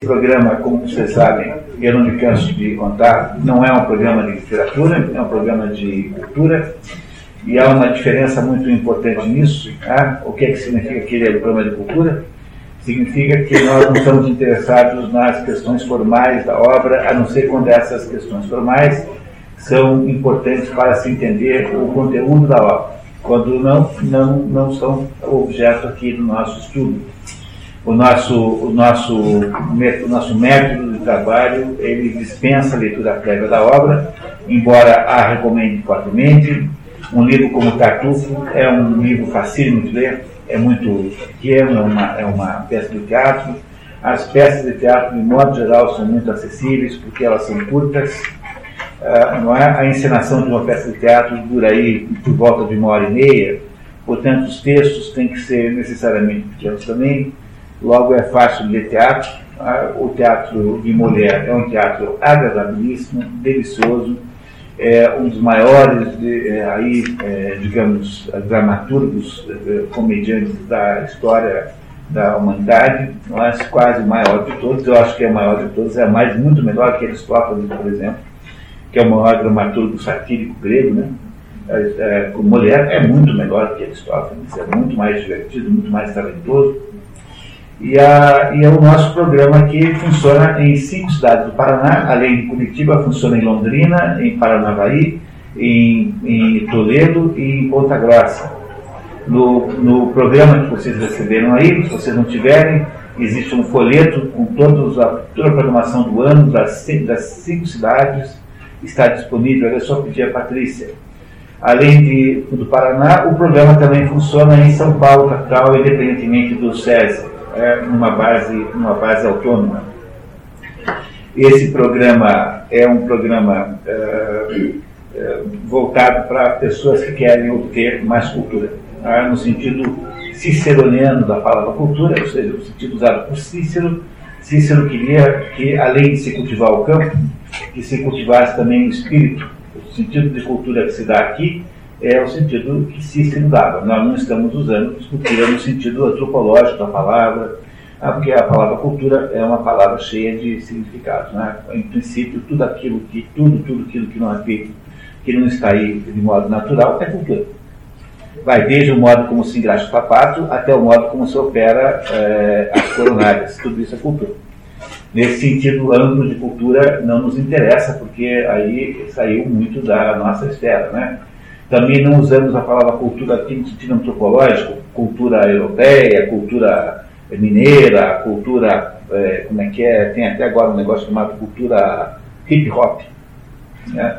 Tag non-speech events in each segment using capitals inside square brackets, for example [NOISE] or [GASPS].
programa, como vocês sabem, eu não me canso de contar, não é um programa de literatura, é um programa de cultura, e há uma diferença muito importante nisso. Tá? O que, é que significa que ele é um programa de cultura? Significa que nós não estamos interessados nas questões formais da obra, a não ser quando essas questões formais são importantes para se entender o conteúdo da obra, quando não, não, não são objeto aqui do nosso estudo o nosso, o nosso, o nosso método de trabalho ele dispensa a leitura prévia da obra, embora a recomende fortemente. Um livro como Tartufo é um livro facílimo de ler, é muito pequeno, é uma, é uma peça de teatro. As peças de teatro, de modo geral, são muito acessíveis porque elas são curtas. Uh, não é? A encenação de uma peça de teatro dura aí por volta de uma hora e meia, portanto, os textos têm que ser necessariamente pequenos também logo é fácil de teatro. Ah, o teatro de mulher é um teatro agradabilíssimo, delicioso, é um dos maiores, de, é, aí, é, digamos, dramaturgos, é, comediantes da história da humanidade, mas quase o maior de todos. Eu acho que é o maior de todos, é mais muito melhor que Aristóteles, por exemplo, que é o maior dramaturgo satírico grego, né? É, é, mulher é muito melhor que Aristóteles, é muito mais divertido, muito mais talentoso. E, a, e o nosso programa aqui funciona em cinco cidades do Paraná, além de Curitiba, funciona em Londrina, em Paranavaí, em, em Toledo e em Ponta Grossa. No, no programa que vocês receberam aí, se vocês não tiverem, existe um folheto com todos a, toda a programação do ano das, das cinco cidades, está disponível, é só pedir a Patrícia. Além de, do Paraná, o programa também funciona em São Paulo, capital, independentemente do SESI é, numa, base, numa base autônoma. Esse programa é um programa é, é, voltado para pessoas que querem obter mais cultura, tá? no sentido ciceroniano da palavra cultura, ou seja, o sentido usado por Cícero. Cícero queria que, além de se cultivar o campo, que se cultivasse também o espírito. O sentido de cultura que se dá aqui é o sentido que Cícero dava. Nós não estamos usando cultura no sentido antropológico da palavra, ah, porque a palavra cultura é uma palavra cheia de significados. Né? Em princípio, tudo aquilo que, tudo, tudo aquilo que não é feito, que não está aí de modo natural, é cultura. Vai desde o modo como se engraxa o sapato até o modo como se opera é, as coronárias. Tudo isso é cultura. Nesse sentido amplo de cultura não nos interessa, porque aí saiu muito da nossa esfera. Né? Também não usamos a palavra cultura aqui no sentido antropológico, cultura europeia, cultura mineira, cultura, é, como é que é, tem até agora um negócio chamado cultura hip hop. Né?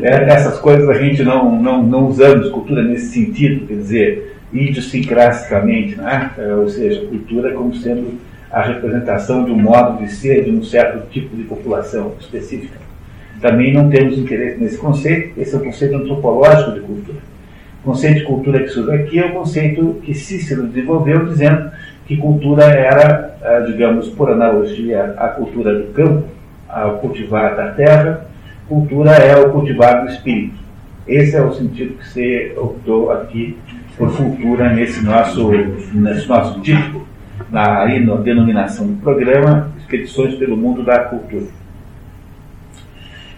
É, essas coisas a gente não, não, não usamos cultura nesse sentido, quer dizer, idiosincraticamente, né? É, ou seja, cultura como sendo a representação de um modo de ser de um certo tipo de população específica. Também não temos interesse nesse conceito, esse é o conceito antropológico de cultura. O conceito de cultura que surge aqui é o conceito que Cícero desenvolveu, dizendo que cultura era, eh, digamos, por analogia, a cultura do campo, ao cultivar da terra, cultura é o cultivar do espírito. Esse é o sentido que você optou aqui por cultura nesse nosso, nesse nosso título, na, aí na denominação do programa, Expedições pelo Mundo da Cultura.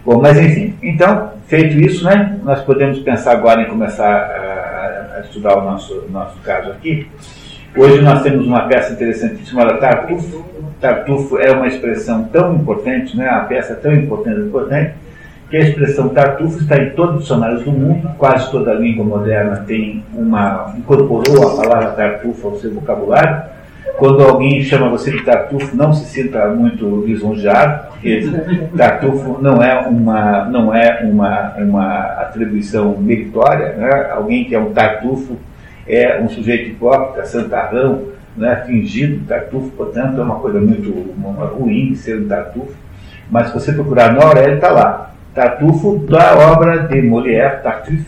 Bom, mas enfim, então, feito isso, né, nós podemos pensar agora em começar a, a estudar o nosso, nosso caso aqui. Hoje nós temos uma peça interessantíssima chamada Tartufo. Tartufo é uma expressão tão importante, né, uma peça tão importante, importante que a expressão Tartufo está em todos os dicionários do mundo, quase toda língua moderna tem uma incorporou a palavra Tartufo ao seu vocabulário. Quando alguém chama você de Tartufo, não se sinta muito lisonjeado, porque Tartufo não é uma não é uma, uma atribuição meritória, né? Alguém que é um Tartufo é um sujeito hipócrita, santarrão, né, fingido, tartufo, portanto, é uma coisa muito ruim ser um tartufo. Mas se você procurar no Aurélio, está lá. Tartufo da obra de Molière, Tartuffe,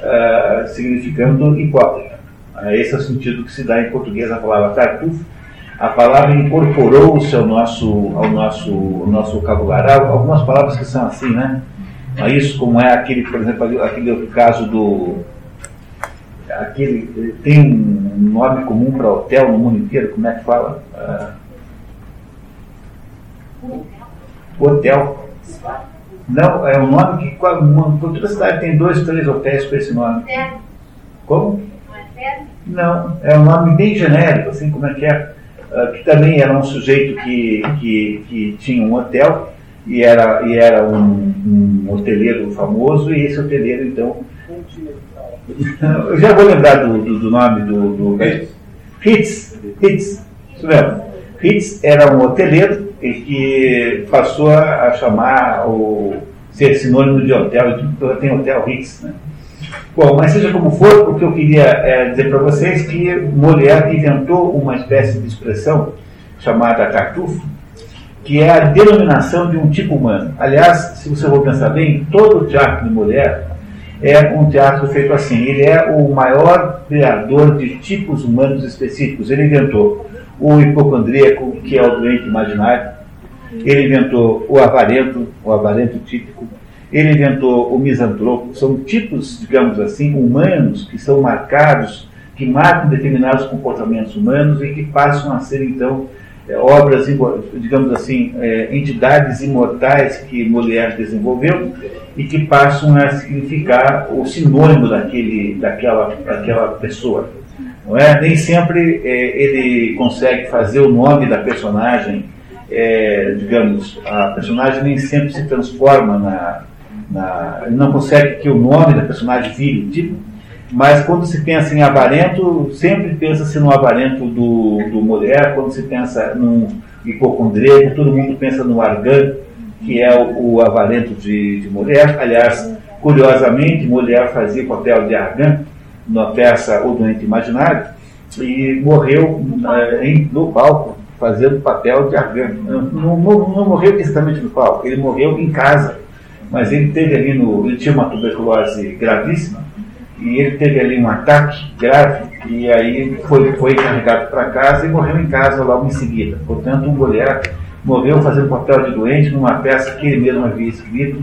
uh, significando hipócrita. Uh, esse é o sentido que se dá em português a palavra tartufo. A palavra incorporou-se ao nosso, ao nosso, ao nosso vocabulário. Algumas palavras que são assim, né? Isso como é aquele, por exemplo, aquele caso do aquele tem um nome comum para hotel no mundo inteiro, como é que fala? Uh, Hotel. Não, é um nome que toda cidade tem dois, três hotéis com esse nome. Como? Não, é um nome bem genérico, assim como é que é. Uh, que também era um sujeito que, que, que tinha um hotel e era, e era um, um hoteleiro famoso, e esse hoteleiro, então. [LAUGHS] Eu já vou lembrar do, do, do nome do. do Hitz. Hitz. Isso mesmo. Hitz era um hoteleiro que passou a chamar o ser sinônimo de hotel, então tem hotel Hitz, né? Bom, mas seja como for, o que eu queria é, dizer para vocês é que Molière inventou uma espécie de expressão chamada tartufo, que é a denominação de um tipo humano. Aliás, se você for pensar bem, todo o teatro de Molière é um teatro feito assim. Ele é o maior criador de tipos humanos específicos. Ele inventou o hipocondríaco, que é o doente imaginário. Ele inventou o avarento, o avarento típico. Ele inventou o misantropo. São tipos, digamos assim, humanos que são marcados, que marcam determinados comportamentos humanos e que passam a ser, então, é, obras, digamos assim, é, entidades imortais que Molière desenvolveu e que passam a significar o sinônimo daquele, daquela, daquela pessoa. Não é? Nem sempre é, ele consegue fazer o nome da personagem, é, digamos, a personagem nem sempre se transforma na, na, ele não consegue que o nome da personagem vire tipo, mas quando se pensa em avarento, sempre pensa-se no avarento do, do mulher, quando se pensa num hipocondríaco, todo mundo pensa no argan, que é o, o avarento de, de mulher. Aliás, curiosamente, mulher fazia o papel de argan na peça O Doente Imaginário e morreu eh, em, no palco fazendo o papel de argan. Não, não, não morreu exatamente no palco, ele morreu em casa mas ele teve ali no. Ele tinha uma tuberculose gravíssima e ele teve ali um ataque grave e aí foi, foi carregado para casa e morreu em casa logo em seguida. Portanto, um mulher morreu fazendo papel de doente numa peça que ele mesmo havia escrito,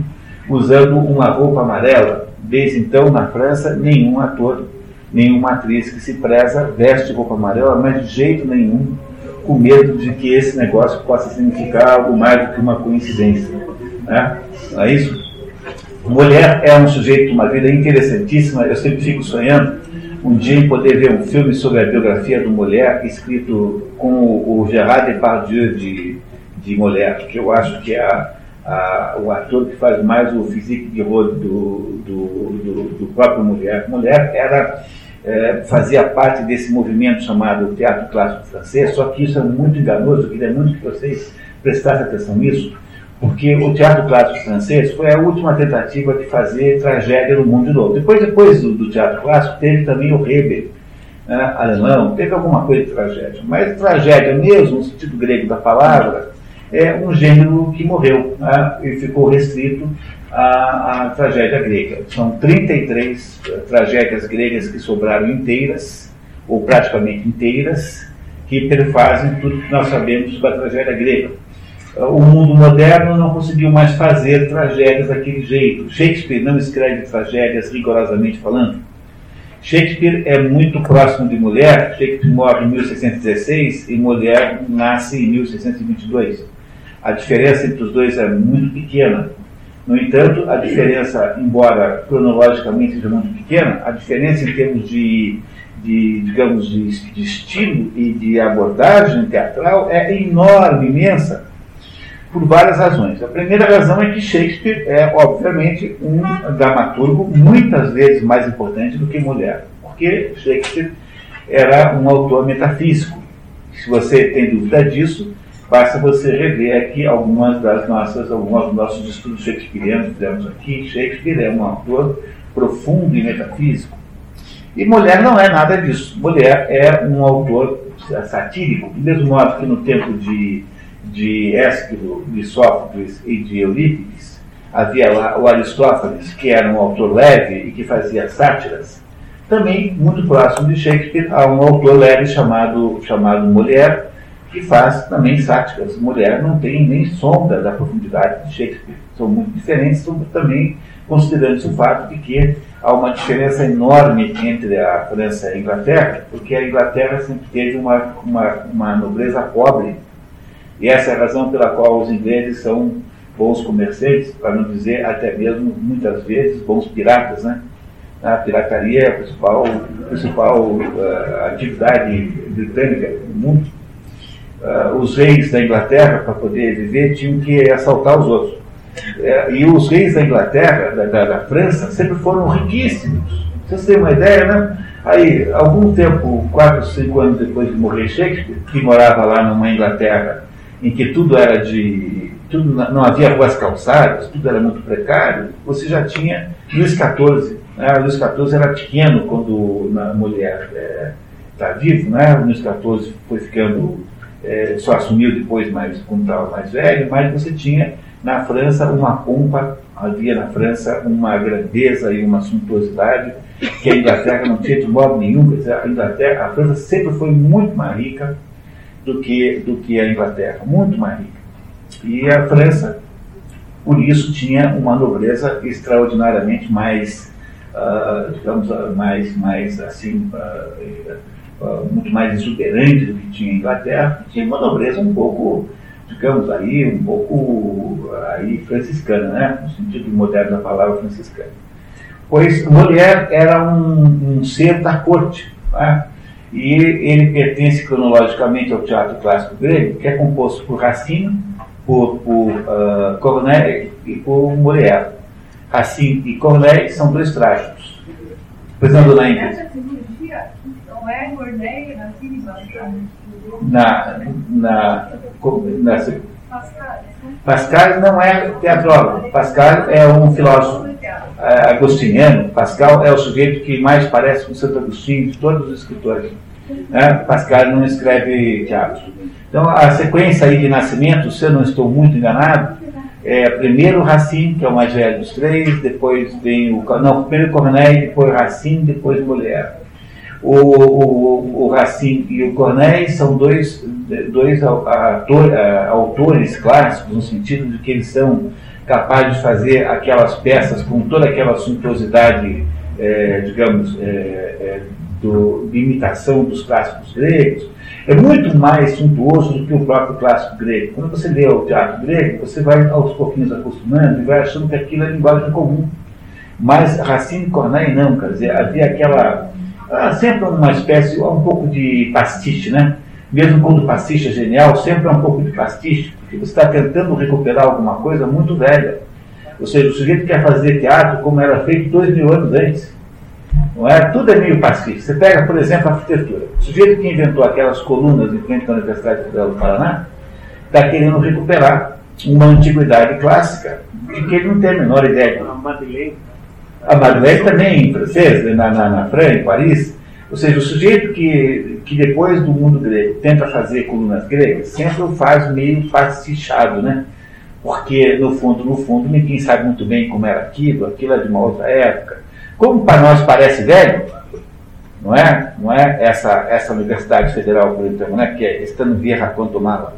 usando uma roupa amarela. Desde então, na França, nenhum ator, nenhuma atriz que se preza veste roupa amarela, mas de jeito nenhum com medo de que esse negócio possa significar algo mais do que uma coincidência. Né? Não é isso? Mulher é um sujeito, uma vida interessantíssima. Eu sempre fico sonhando um dia em poder ver um filme sobre a biografia do Mulher, escrito com o Gerard Depardieu de, de Mulher, que eu acho que é a, a, o ator que faz mais o physique de rôle do, do, do, do, próprio Mulher. Mulher era, é, fazia parte desse movimento chamado Teatro Clássico Francês, só que isso é muito enganoso, eu queria muito que vocês prestassem atenção nisso porque o teatro clássico francês foi a última tentativa de fazer tragédia no mundo todo. Depois, depois do, do teatro clássico, teve também o Reber, né, alemão, teve alguma coisa de tragédia. Mas tragédia mesmo, no sentido grego da palavra, é um gênero que morreu né, e ficou restrito à, à, tragédia grega. São 33 uh, eh, tragédias gregas que sobraram inteiras, ou praticamente inteiras, que perfazem tudo que nós sabemos sobre a tragédia grega o mundo moderno não conseguiu mais fazer tragédias daquele jeito. Shakespeare não escreve tragédias rigorosamente falando. Shakespeare é muito próximo de Mulher. Shakespeare morre em 1616 e Mulher nasce em 1622. A diferença entre os dois é muito pequena. No entanto, a diferença, embora cronologicamente seja muito pequena, a diferença em termos de, de digamos, de, de estilo e de abordagem teatral é enorme, imensa por várias razões. A primeira razão é que Shakespeare é, obviamente, um dramaturgo muitas vezes mais importante do que mulher, porque Shakespeare era um autor metafísico. Se você tem dúvida disso, basta você rever aqui algumas das nossas, alguns dos nossos estudos shakespearianos que fizemos aqui. Shakespeare é um autor profundo e metafísico. E mulher não é nada disso. Mulher é um autor satírico, do mesmo modo que no tempo de de Ésquilo, de Sófocles e de Eurípides, havia lá o Aristófanes, que era um autor leve e que fazia sátiras. Também, muito próximo de Shakespeare, há um autor leve chamado, chamado Mulher, que faz também sátiras. Mulher não tem nem sombra da profundidade de Shakespeare. São muito diferentes, também considerando o fato de que há uma diferença enorme entre a França e a Inglaterra, porque a Inglaterra sempre teve uma, uma, uma nobreza pobre E essa é a razão pela qual os ingleses são bons comerciantes, para não dizer até mesmo, muitas vezes, bons piratas, né? A pirataria é a principal, principal uh, atividade britânica no mundo. Uh, os reis da Inglaterra, para poder viver, tinham que assaltar os outros. Uh, e os reis da Inglaterra, da, da, da França, sempre foram riquíssimos. Vocês têm uma ideia, né? Aí, algum tempo, quatro, cinco anos depois de morrer Shakespeare, que morava lá numa Inglaterra em que tudo era de. Tudo, não havia ruas calçadas, tudo era muito precário, você já tinha Luís XIV. Né? XIV era pequeno quando a mulher está é, vivo, né? Luís XIV foi ficando. É, só assumiu depois, mais, quando estava mais velho, mas você tinha na França uma pompa, havia na França uma grandeza e uma suntuosidade que a Inglaterra não tinha de modo nenhum. A Inglaterra, a França sempre foi muito mais rica do que, do que a Inglaterra, muito mais rica. E a França, por isso, tinha uma nobreza extraordinariamente mais, uh, digamos, mais, mais assim, uh, uh, muito mais exuberante do que tinha a Inglaterra, tinha uma nobreza um pouco, digamos aí, um pouco aí franciscana, né? no sentido moderno da palavra franciscana. Pois Molière era um, um ser da corte, né? E ele pertence cronologicamente ao teatro clássico grego, que é composto por Racine, por, por uh, Corneille e por Molière. Racine e Corneille são dois trágicos. Pois não, dona Ingrid? Não é Corneille, Racine e na, na, na, Pascal não é teatrólogo. Pascal é um filósofo é, agostiniano. Pascal é o sujeito que mais parece com Santo Agostinho de todos os escritores. Né? Pascal não escreve teatro. Então, a sequência aí de nascimento, se eu não estou muito enganado, é primeiro Racine, que é o mais velho dos três, depois vem o. Não, primeiro Corneille, depois Racine, depois Mulher. O, o, o Racine e o Corneille são dois, dois ator, autores clássicos, no sentido de que eles são capazes de fazer aquelas peças com toda aquela suntuosidade, é, digamos, é, é, do, de imitação dos clássicos gregos, é muito mais suntuoso do que o próprio clássico grego. Quando você lê o teatro grego, você vai aos pouquinhos acostumando e vai achando que aquilo é linguagem comum. Mas Racine e Corneille não, quer dizer, havia aquela. Ah, sempre uma espécie, um pouco de pastiche, né? Mesmo quando o pastiche é genial, sempre é um pouco de pastiche, porque você está tentando recuperar alguma coisa muito velha. Ou seja, o sujeito quer fazer teatro como era feito dois mil anos antes. Não é? Tudo é meio pacífico. Você pega, por exemplo, a arquitetura. O sujeito que inventou aquelas colunas em frente à Universidade Federal do Paraná está querendo recuperar uma antiguidade clássica de que ele não tem a menor ideia. A Madeleine. A Madeleine também em francês, né, na, na, na França, em Paris. Ou seja, o sujeito que, que depois do mundo grego tenta fazer colunas gregas sempre o faz meio pastichado, né? Porque, no fundo, no fundo, ninguém sabe muito bem como era aquilo, aquilo é de uma outra época como para nós parece velho, não é? Não é essa, essa Universidade Federal, por exemplo, né? que é estando vieja quanto mala.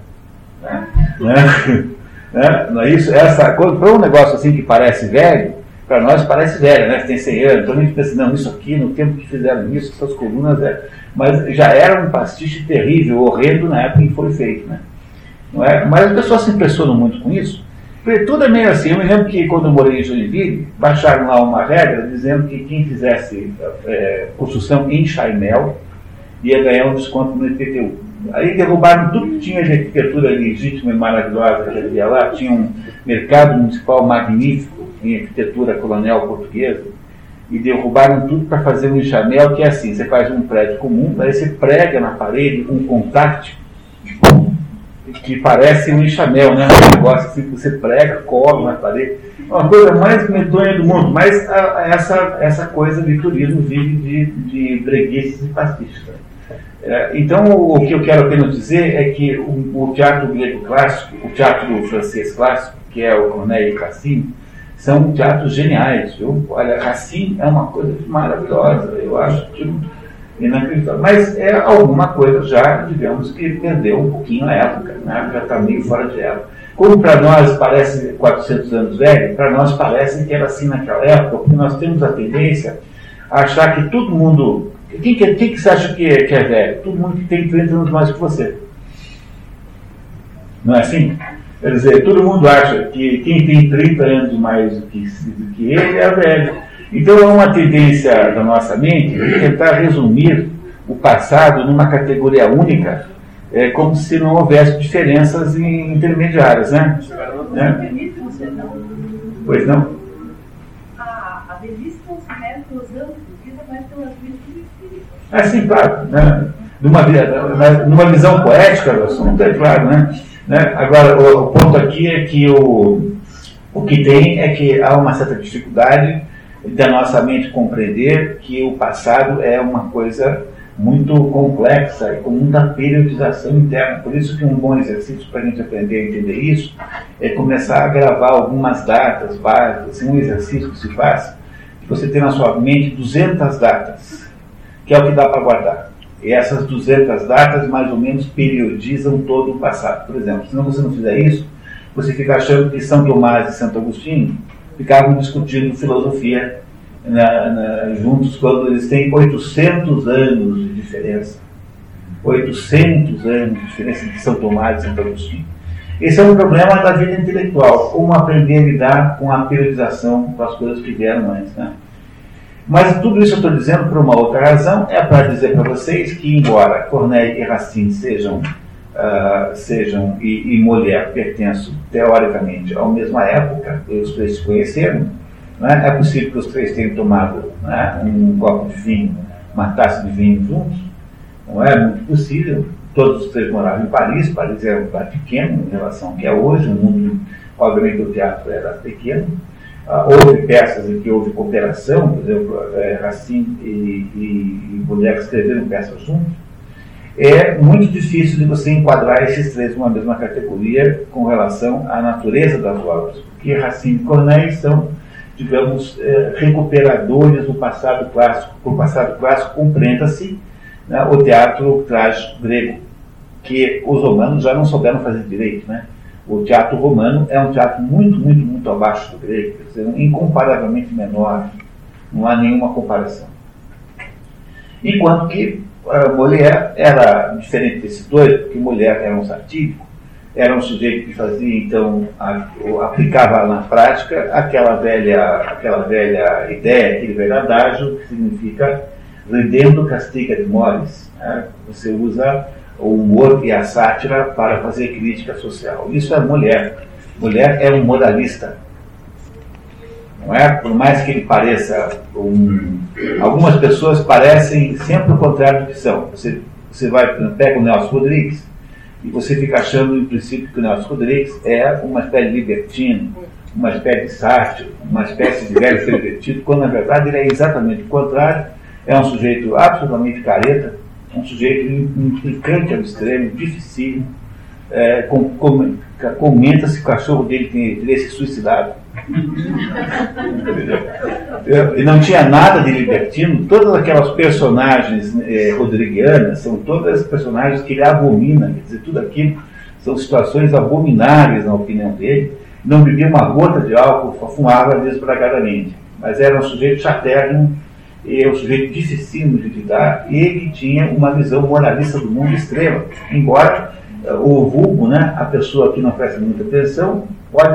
Né? [LAUGHS] Não, é? Não é isso? Essa, para um negócio assim que parece velho, para nós parece velho, né? Tem 100 anos, então a gente pensa, não, isso aqui, no tempo que fizeram isso, essas colunas, é... mas já era um pastiche terrível, horrendo na época em que foi feito, né? Não é? Mas as pessoas se impressionam muito com isso, porque tudo é meio assim. Eu me lembro que quando eu morei em Joinville, baixaram lá uma regra dizendo que quem fizesse é, construção em Chaimel ia ganhar um desconto no IPTU. Aí derrubaram tudo que tinha de arquitetura legítima e maravilhosa que havia lá. Tinha um mercado municipal magnífico em arquitetura colonial portuguesa. E derrubaram tudo para fazer um enxamel, que é assim: você faz um prédio comum, aí você prega na parede um contact que parece um enxamel, né? Um negócio assim que você prega, cola na parede. Uma coisa mais medonha do mundo. Mas a, essa, essa coisa de turismo vive de, de breguices e. Né? É, então, o, que eu quero apenas dizer é que o, o, teatro grego clássico, o teatro francês clássico, que é o Corneille Racine, são teatros geniais. Viu? Olha, Racine é uma coisa maravilhosa. Eu acho que inacreditável. Mas é alguma coisa já, digamos, que perdeu um pouquinho a época, né? já está meio fora de época. Como para nós parece 400 anos velho, para nós parece que era assim naquela época, porque nós temos a tendência a achar que todo mundo. Quem que, quem que você acha que é, que é velho? Todo mundo que tem 30 anos mais que você. Não é assim? Quer dizer, todo mundo acha que quem tem 30 anos mais do que, do que ele é velho. Então é uma tendência da nossa mente de tentar resumir o passado numa categoria única, é, como se não houvesse diferenças intermediárias, né? né? Pois não? A velhice considera pelos anos de vida, mas pelas. É sim, claro. Né? Numa, numa visão poética do assunto, é claro, né? Né? Agora, o, o ponto aqui é que o, o que tem é que há uma certa dificuldade da nossa mente compreender que o passado é uma coisa muito complexa e com muita periodização interna. Por isso que um bom exercício para a gente aprender a entender isso é começar a gravar algumas datas básicas, assim, um exercício que se faz, que você tem na sua mente 200 datas, que é o que dá para guardar. E essas 200 datas mais ou menos periodizam todo o passado. Por exemplo, se você não fizer isso, você fica achando que São Tomás e Santo Agostinho ficavam discutindo filosofia na, na, juntos quando eles têm 800 anos de diferença. 800 anos de diferença de São Tomás e Santo Agostinho. Esse é um problema da vida intelectual, como aprender a lidar com a periodização com as coisas que vieram antes. Né? Mas tudo isso eu estou dizendo por uma outra razão, é para dizer para vocês que, embora Corneille e Racine sejam, uh, sejam e, e Molière pertençam teoricamente à mesma época, os três se conheceram, é? é possível que os três tenham tomado né, um copo de vinho, uma taça de vinho juntos, não é muito possível. Todos os três moravam em Paris, Paris era um lugar pequeno em relação ao que é hoje, o mundo, obviamente, o teatro era pequeno. Ah, houve peças em que houve cooperação, por exemplo, é, Racine e, e, e escreveram peças juntos. É muito difícil de você enquadrar esses três numa mesma categoria com relação à natureza das obras, porque Racine e Corneille são digamos, é, recuperadores do passado clássico. Por passado clássico, compreenda-se né, o teatro trágico grego, que os romanos já não souberam fazer direito. Né? O teatro romano é um teatro muito, muito, muito abaixo do grego, quer dizer, incomparavelmente menor, não há nenhuma comparação. Enquanto que uh, Molière era diferente desses dois, porque Molière era um satírico, era um sujeito que fazia, então, a, aplicava na prática aquela velha, aquela velha ideia, aquele velho adágio que significa rendendo castiga de mores. Né? Você usa o humor e a sátira para fazer crítica social. Isso é mulher. Mulher é um moralista. Não é? Por mais que ele pareça um... Algumas pessoas parecem sempre o contrário do que são. Você, você vai, pega o Nelson Rodrigues, e você fica achando, em princípio, que o Nelson Rodrigues é uma espécie de libertino, uma espécie de sátiro, uma espécie de velho [LAUGHS] pervertido, quando na verdade ele é exatamente o contrário, é um sujeito absolutamente careta, um sujeito implicante ao extremo, dificílimo, é, com, com, comenta se o cachorro dele tem, teria se suicidado. e não tinha nada de libertino. Todas aquelas personagens eh, rodriguianas são todas personagens que ele abomina. Quer dizer, tudo aquilo são situações abomináveis na opinião dele. Não bebia uma gota de álcool, fumava desbragadamente. Mas era um sujeito chatérrimo, e um sujeito dificílimo de lidar, ele tinha uma visão moralista do mundo extrema. Embora o vulgo, né, a pessoa que não presta muita atenção, pode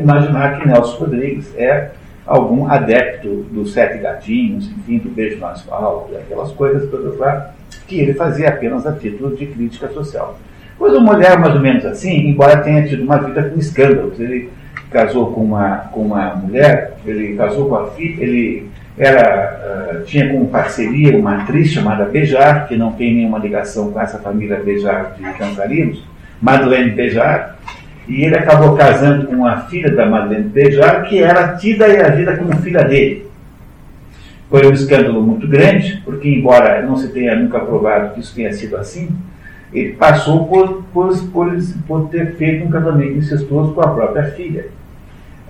imaginar que Nelson Rodrigues é algum adepto dos sete gatinhos, enfim, do beijo no asfalto, aquelas coisas todas lá, que ele fazia apenas a título de crítica social. Pois uma mulher mais ou menos assim, embora tenha tido uma vida com escândalos, ele casou com uma, com uma mulher, ele casou com a filha, ele era, uh, tinha como parceria uma atriz chamada Bejar, que não tem nenhuma ligação com essa família Bejar de Cancarinos, Madeleine Bejar, e ele acabou casando com a filha da Madeleine Bejar, que era tida e agida como filha dele. Foi um escândalo muito grande, porque, embora não se tenha nunca provado que isso tenha sido assim, ele passou por, por, por, por ter feito um casamento incestuoso com a própria filha.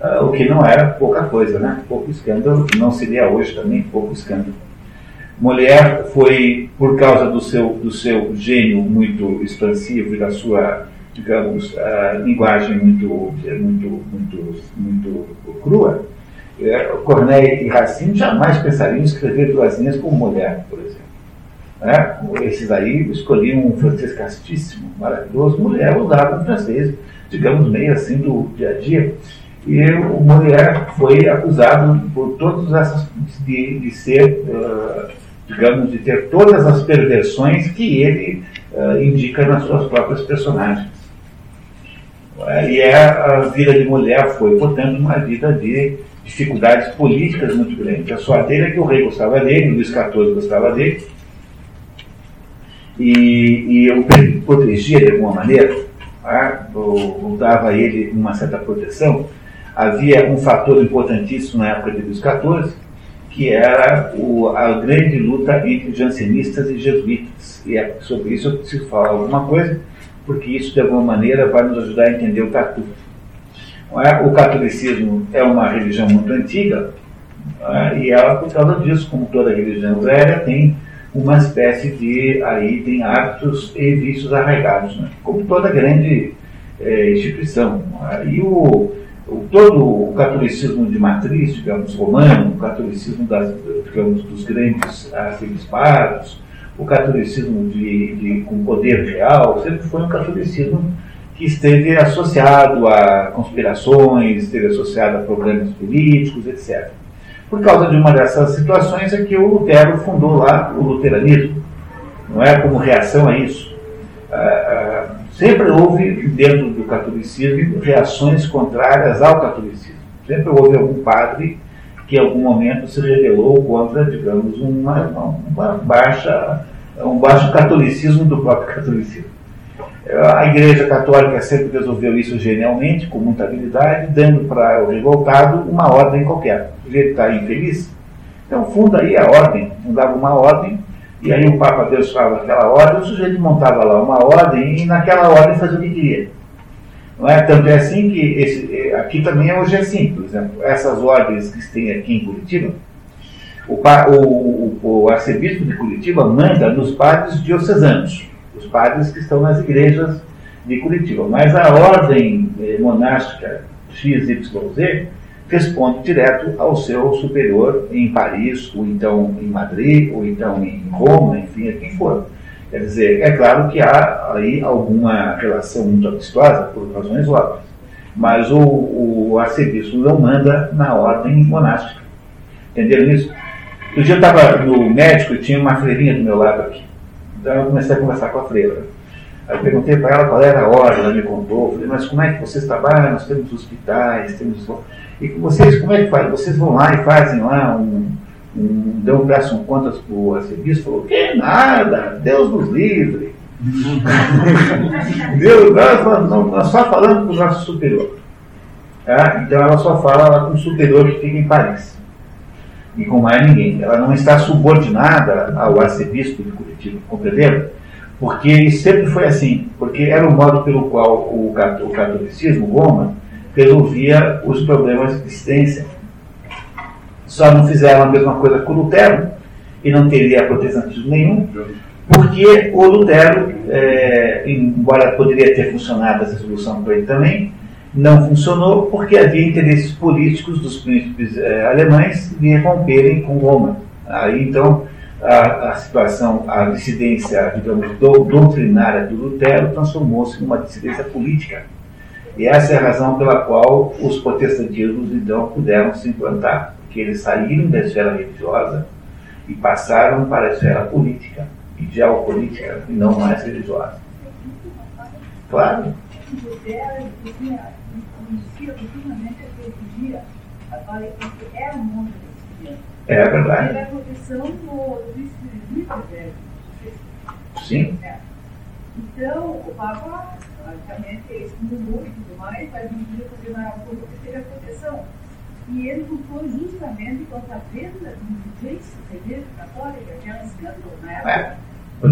Uh, o que não era pouca coisa, né? Pouco escândalo, não seria hoje também pouco escândalo. Molière foi, por causa do seu, do seu gênio muito expansivo e da sua, digamos, uh, linguagem muito, muito, muito, muito crua, é, Corneille e Racine jamais pensariam em escrever duas linhas como Molière, por exemplo. Né? Esses aí escolhiam um francês castíssimo, maravilhoso. Mulher usava um francês, digamos, meio assim do dia a dia. E o Mulher foi acusado por todas essas de, de ser, uh, digamos, de ter todas as perversões que ele uh, indica nas suas próprias personagens. E é, a vida de mulher foi, portanto, uma vida de dificuldades políticas muito grandes. A sorte é que o rei gostava dele, Luís XIV gostava dele, e, e o protegia de alguma maneira, ou, dava a ele uma certa proteção. Havia um fator importantíssimo na época de Luís XIV, que era o, a grande luta entre jansenistas e jesuítas. E é sobre isso preciso falar alguma coisa, porque isso de alguma maneira vai nos ajudar a entender o tatu. É? O catolicismo é uma religião muito antiga, é? e ela, por causa disso, como toda religião velha, tem uma espécie de, aí tem hábitos e vícios arraigados, né? como toda grande é, instituição. E o, todo o catolicismo de matriz, digamos, romano, o catolicismo das, digamos, dos grandes arcebispados, o catolicismo de, de, com poder real, sempre foi um catolicismo que esteve associado a conspirações, esteve associado a problemas políticos, etc. Por causa de uma dessas situações é que o Lutero fundou lá o luteranismo, não é como reação a isso. Sempre houve dentro do catolicismo reações contrárias ao catolicismo. Sempre houve algum padre que em algum momento se rebelou contra, digamos, uma, uma baixa, um baixo catolicismo do próprio [LAUGHS] catolicismo. A Igreja Católica sempre resolveu isso genialmente, com muita habilidade, dando para o revoltado uma ordem qualquer. Jeito está infeliz, então funda aí a ordem, fundava uma ordem, e aí o Papa abençoava aquela ordem, o sujeito montava lá uma ordem e naquela ordem fazia o que queria. Não é? Tanto é assim que esse, aqui também hoje é assim, por exemplo, essas ordens que tem aqui em Curitiba, o, o, o arcebispo de Curitiba manda nos padres diocesanos os padres que estão nas igrejas de Curitiba. Mas a ordem eh, monástica XYZ responde direto ao seu superior em Paris, ou então em Madrid, ou então em Roma, enfim, a quem for. Quer dizer, é claro que há aí alguma relação muito amistosa, por razões óbvias, mas o, o arcebispo não manda na ordem monástica. Entenderam isso? Um dia eu estava no médico e tinha uma freirinha do meu lado aqui. Então eu comecei a conversar com a freira. Aí eu perguntei para ela qual era a hora, ela me contou. Falei, mas como é que vocês trabalham? Nós temos hospitais, temos. E vocês, como é que fazem? Vocês vão lá e fazem lá um. um dão, prestam contas para o arcebispo? Falou, que nada, Deus nos livre. [LAUGHS] Deus, nós, nós só falamos com o nosso superior. Tá? Então ela só fala lá com o superior que fica em Paris e com mais ninguém. Ela não está subordinada ao arcebispo de Curitiba, compreenderam? Porque sempre foi assim, porque era o modo pelo qual o, catolicismo, Roma, resolvia os problemas de existência. Só não fizeram a mesma coisa com Lutero, e não teria protestantismo nenhum, porque o Lutero, é, embora poderia ter funcionado essa solução para ele também, não funcionou porque havia interesses políticos dos príncipes eh, alemães de romperem com Roma. Aí então a, a, situação, a dissidência, digamos, do, doutrinária do Lutero transformou-se numa dissidência política. E essa é a razão pela qual os protestantismos então puderam se implantar, porque eles saíram da esfera religiosa e passaram para a esfera política, e geopolítica, e não mais religiosa. Claro é verdade. Sim. Então, o Papa, logicamente, excomungou e tudo mais, mas não podia fazer nada porque teve a proteção. E ele lutou justamente contra a venda de igrejas, igreja católica, que era um escândalo na época. É.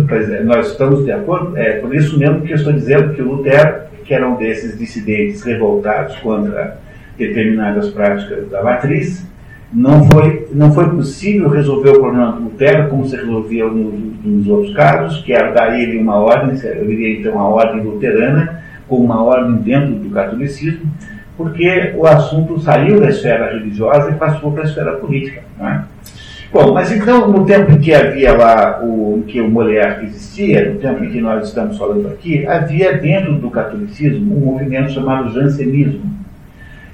Pois é, nós estamos de acordo, é por isso mesmo que eu estou dizendo que o Lutero que eram desses dissidentes revoltados contra determinadas práticas da matriz, não foi, não foi possível resolver o problema do Lutero como se resolvia nos, outros casos, que era dar ele uma ordem, diria então a ordem luterana, como uma ordem dentro do catolicismo, porque o assunto saiu da esfera religiosa e passou para a esfera política. É? Bom, mas então, no tempo em que havia lá, o, que o Molière existia, no tempo em que nós estamos falando aqui, havia dentro do catolicismo um movimento chamado jansenismo.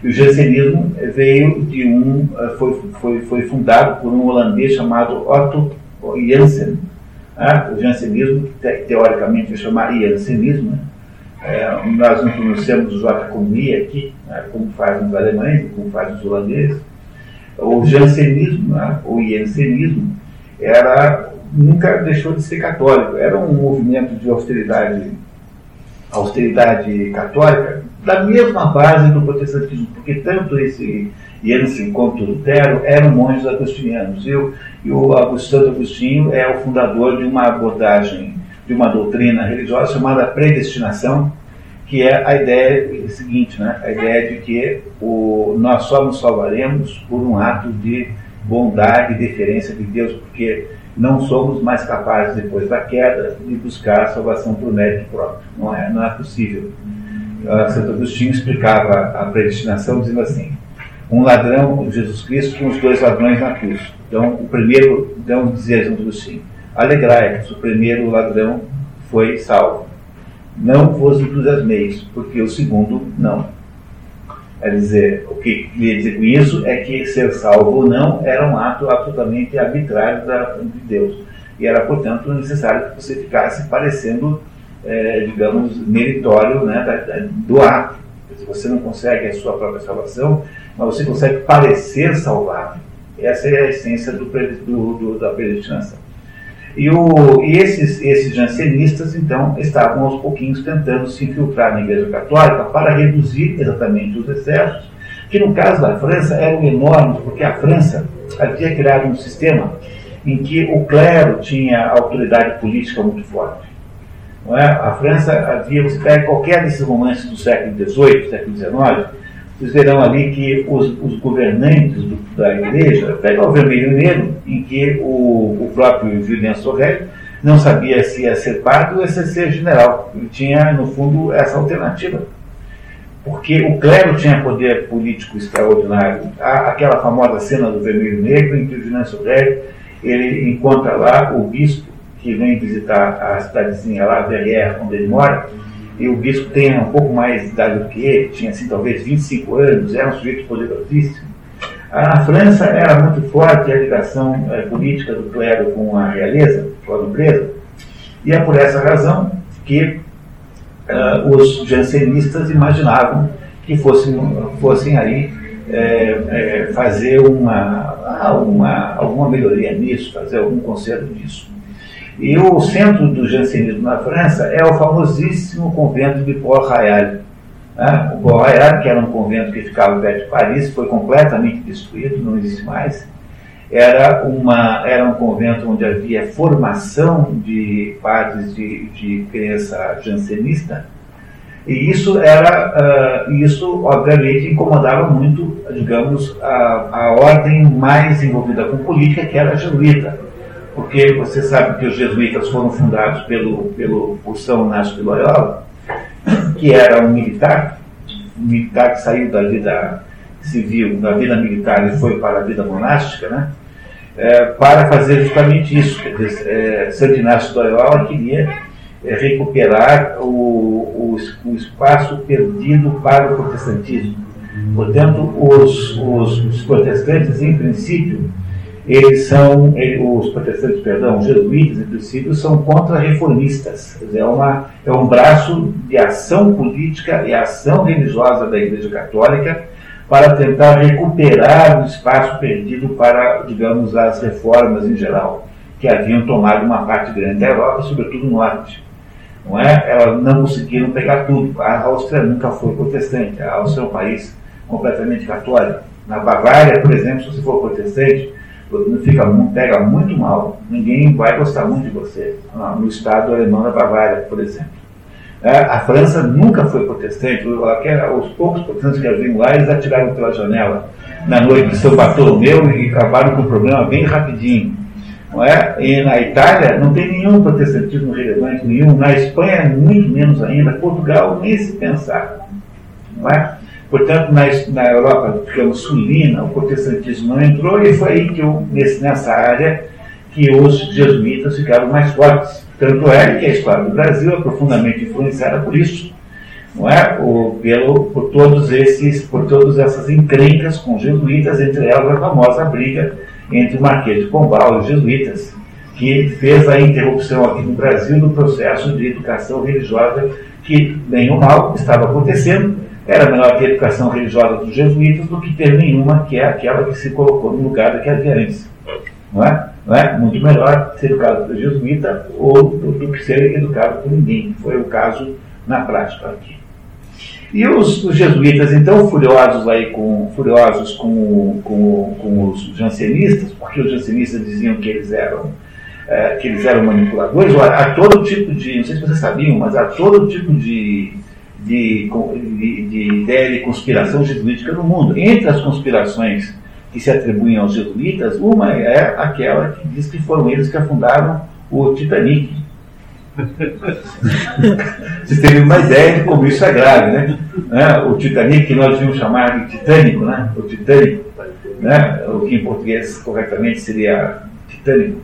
E o jansenismo veio de um, eh, foi, foi, foi fundado por um holandês chamado Otto Jansen. Né? O jansenismo, que teoricamente vai chamar jansenismo, né? é, nós não pronunciamos o I aqui, né? como fazem os alemães, como fazem os holandeses o jansenismo, né, o jansenismo, era, nunca deixou de ser católico. Era um movimento de austeridade, austeridade católica da mesma base do protestantismo, porque tanto esse Jansen quanto Lutero eram monges agostinianos. E o, e o Santo Agostinho é o fundador de uma abordagem, de uma doutrina religiosa chamada predestinação, que é a ideia seguinte, né? a ideia de que o, nós só nos salvaremos por um ato de bondade e deferência de Deus, porque não somos mais capazes, depois da queda, de buscar a salvação por mérito próprio. Não é, não é possível. Santo Agostinho explicava a predestinação dizendo assim: um ladrão, Jesus Cristo, com os dois ladrões na cruz. Então, o primeiro, então, dizia Santo Agostinho: alegrai-vos, o primeiro ladrão foi salvo não vos entusiasmeis, porque o segundo não. Quer dizer, o que queria dizer com isso é que ser salvo ou não era um ato absolutamente arbitrário da, de Deus. E era, portanto, necessário que você ficasse parecendo, é, digamos, meritório né, da, da, do ato. Se você não consegue a sua própria salvação, mas você consegue parecer salvado. Essa é a essência do, do, do, da predestinação. E, o, e esses, esses jansenistas, então, estavam aos pouquinhos tentando se infiltrar na Igreja Católica para reduzir exatamente os excessos, que no caso da França eram enormes, porque a França havia criado um sistema em que o clero tinha autoridade política muito forte. Não é? A França havia, você pega qualquer desses romances do século XVIII, século XIX, vocês verão ali que os, os governantes do, da igreja, pega o vermelho e negro, em que o, o próprio Julien Sorel não sabia se ia ser padre ou se ia ser general. Ele tinha, no fundo, essa alternativa. Porque o clero tinha poder político extraordinário. Há aquela famosa cena do vermelho negro, em que o Julien Sorel ele encontra lá o bispo que vem visitar a cidadezinha lá, Verrières, onde ele mora, e o bispo tem um pouco mais de idade do que ele, tinha assim, talvez 25 anos, era um sujeito poderosíssimo. A França era muito forte a ligação é, política do clero com a realeza, com a nobreza, e é por essa razão que uh, os jansenistas imaginavam que fossem, fossem aí é, fazer uma, uma, alguma melhoria nisso, fazer algum conserto disso. E o centro do jansenismo na França é o famosíssimo convento de Port-Royal. Né? O Port-Royal, que era um convento que ficava perto de Paris, foi completamente destruído, não existe mais. Era, uma, era um convento onde havia formação de padres de, de crença jansenista, e isso era, uh, isso obviamente incomodava muito, digamos, a, a ordem mais envolvida com política, que era a jesuíta porque você sabe que os jesuítas foram fundados pelo, pelo por São Inácio de Loyola, que era um militar, um militar que saiu da vida civil, da vida militar e foi para a vida monástica, né? É, para fazer justamente isso. Quer dizer, é, Santo Inácio de Loyola queria é, recuperar o, o, o, espaço perdido para o protestantismo. Portanto, os, os, os protestantes, em princípio, eles são, os protestantes, perdão, os jesuítas, em princípio, são contra-reformistas. É, uma, é um braço de ação política e ação religiosa da Igreja Católica para tentar recuperar o espaço perdido para, digamos, as reformas em geral, que haviam tomado uma parte grande da Europa, sobretudo no norte. Não é? Elas não conseguiram pegar tudo. A Áustria nunca foi protestante. A Áustria é um país completamente católico. Na Bavária, por exemplo, se você for protestante, fica, pega muito mal. Ninguém vai gostar muito de você. Ah, no estado alemão da Bavária, por exemplo. É, a França nunca foi protestante. Os poucos protestantes que haviam lá, eles atiraram pela janela na noite de São Bartolomeu e acabaram com o problema bem rapidinho. Não é? E na Itália não tem nenhum protestantismo relevante, nenhum. Na Espanha, muito menos ainda. Portugal, nem se pensar. Não é? Portanto, na, na Europa, sulina, o protestantismo não entrou e foi aí que eu, nesse, nessa área que os jesuítas ficaram mais fortes. Tanto é que a história do Brasil é profundamente influenciada por isso, não é? Pelo, por todos esses, por todas essas encrencas com jesuítas, entre elas a famosa briga entre o Marquês de Pombal e os jesuítas, que fez a interrupção aqui no Brasil do processo de educação religiosa que, bem ou mal, estava acontecendo. Era melhor ter educação religiosa dos jesuítas do que ter nenhuma, que é aquela que se colocou no lugar da que. Não é? Não é? Muito melhor ser educado por jesuíta ou do que ser educado por ninguém. Foi o caso na prática aqui. E os, os, jesuítas, então, furiosos aí com, furiosos com, com, com os jansenistas, porque os jansenistas diziam que eles eram é, que eles eram manipuladores, há todo tipo de, não sei se vocês sabiam, mas há todo tipo de, de, de, de ideia de conspiração jesuítica no mundo. Entre as conspirações que se atribuem aos jesuítas, uma é aquela que diz que foram eles que afundaram o Titanic. [LAUGHS] Vocês têm uma ideia de como isso é grave, né? É, o Titanic, que nós devíamos chamar de Titânico, né? O Titânico, né? o que em português corretamente seria Titânico.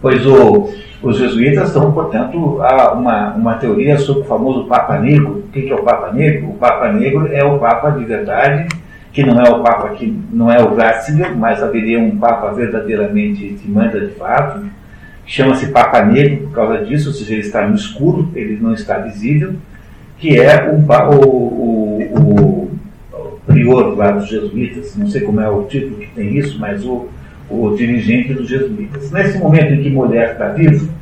Pois o, os jesuítas estão, portanto, uma, uma teoria sobre o famoso Papa Negro. O que é o Papa Negro? O Papa Negro é o Papa de verdade que não é o Papa que não é o Ratzinger, mas haveria um Papa verdadeiramente que manda de fato, chama-se Papa Negro por causa disso, ou seja, ele está no escuro, ele não está visível, que é o, o, o, o prior lá dos jesuítas, não sei como é o título que tem isso, mas o, o dirigente dos jesuítas. Nesse momento em que Mulher está vivo,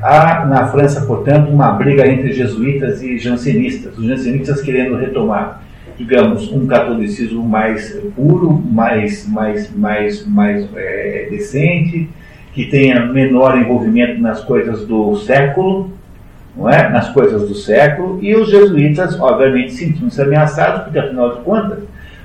há na França, portanto, uma briga entre jesuítas e jansenistas, os jansenistas querendo retomar digamos, um catolicismo mais puro, mais, mais, mais, mais é, decente, que tenha menor envolvimento nas coisas do século, não é? nas coisas do século, e os jesuítas, obviamente, sentindo-se ameaçados, porque, afinal de contas,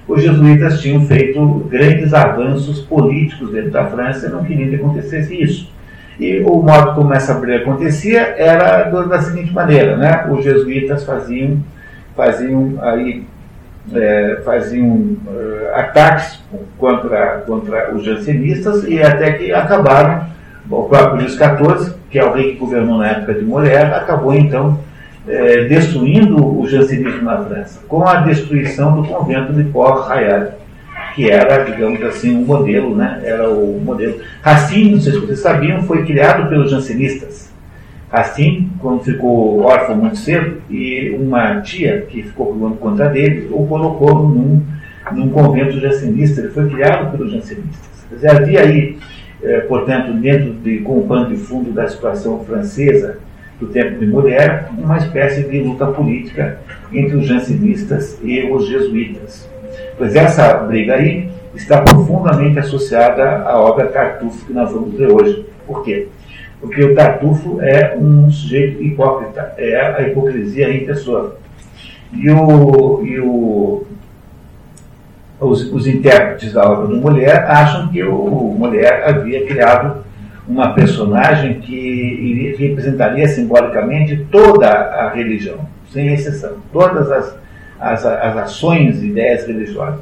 os jesuítas tinham feito grandes avanços políticos dentro da França e não queriam que acontecesse isso. E o modo como essa briga acontecia era da seguinte maneira, né? Os jesuítas faziam, faziam aí é, faziam é, ataques contra, contra os jansenistas e até que acabaram, o próprio Luís XIV, que é o rei que governou na época de Mulher, acabou então é, destruindo o jansenismo na França, com a destruição do convento de Port-Royal, que era, digamos assim, um modelo, né? era o modelo. Racine, não sei se vocês sabiam, foi criado pelos jansenistas Assim, quando ficou órfão muito cedo, e uma tia que ficou cuidando contra dele, o colocou num, num convento jansenista. Ele foi criado pelos jansenistas. Quer dizer, havia aí, eh, portanto, dentro de, com o pano de fundo da situação francesa do tempo de mulher, uma espécie de luta política entre os jansenistas e os jesuítas. Pois essa briga aí está profundamente associada à obra Tartufo que nós vamos ver hoje. Por quê? Porque o Tartufo é um sujeito hipócrita, é a hipocrisia em pessoa. E, o, e o, os, os intérpretes da obra do Mulher acham que o Mulher havia criado uma personagem que representaria simbolicamente toda a religião, sem exceção, todas as, as, as ações e ideias religiosas.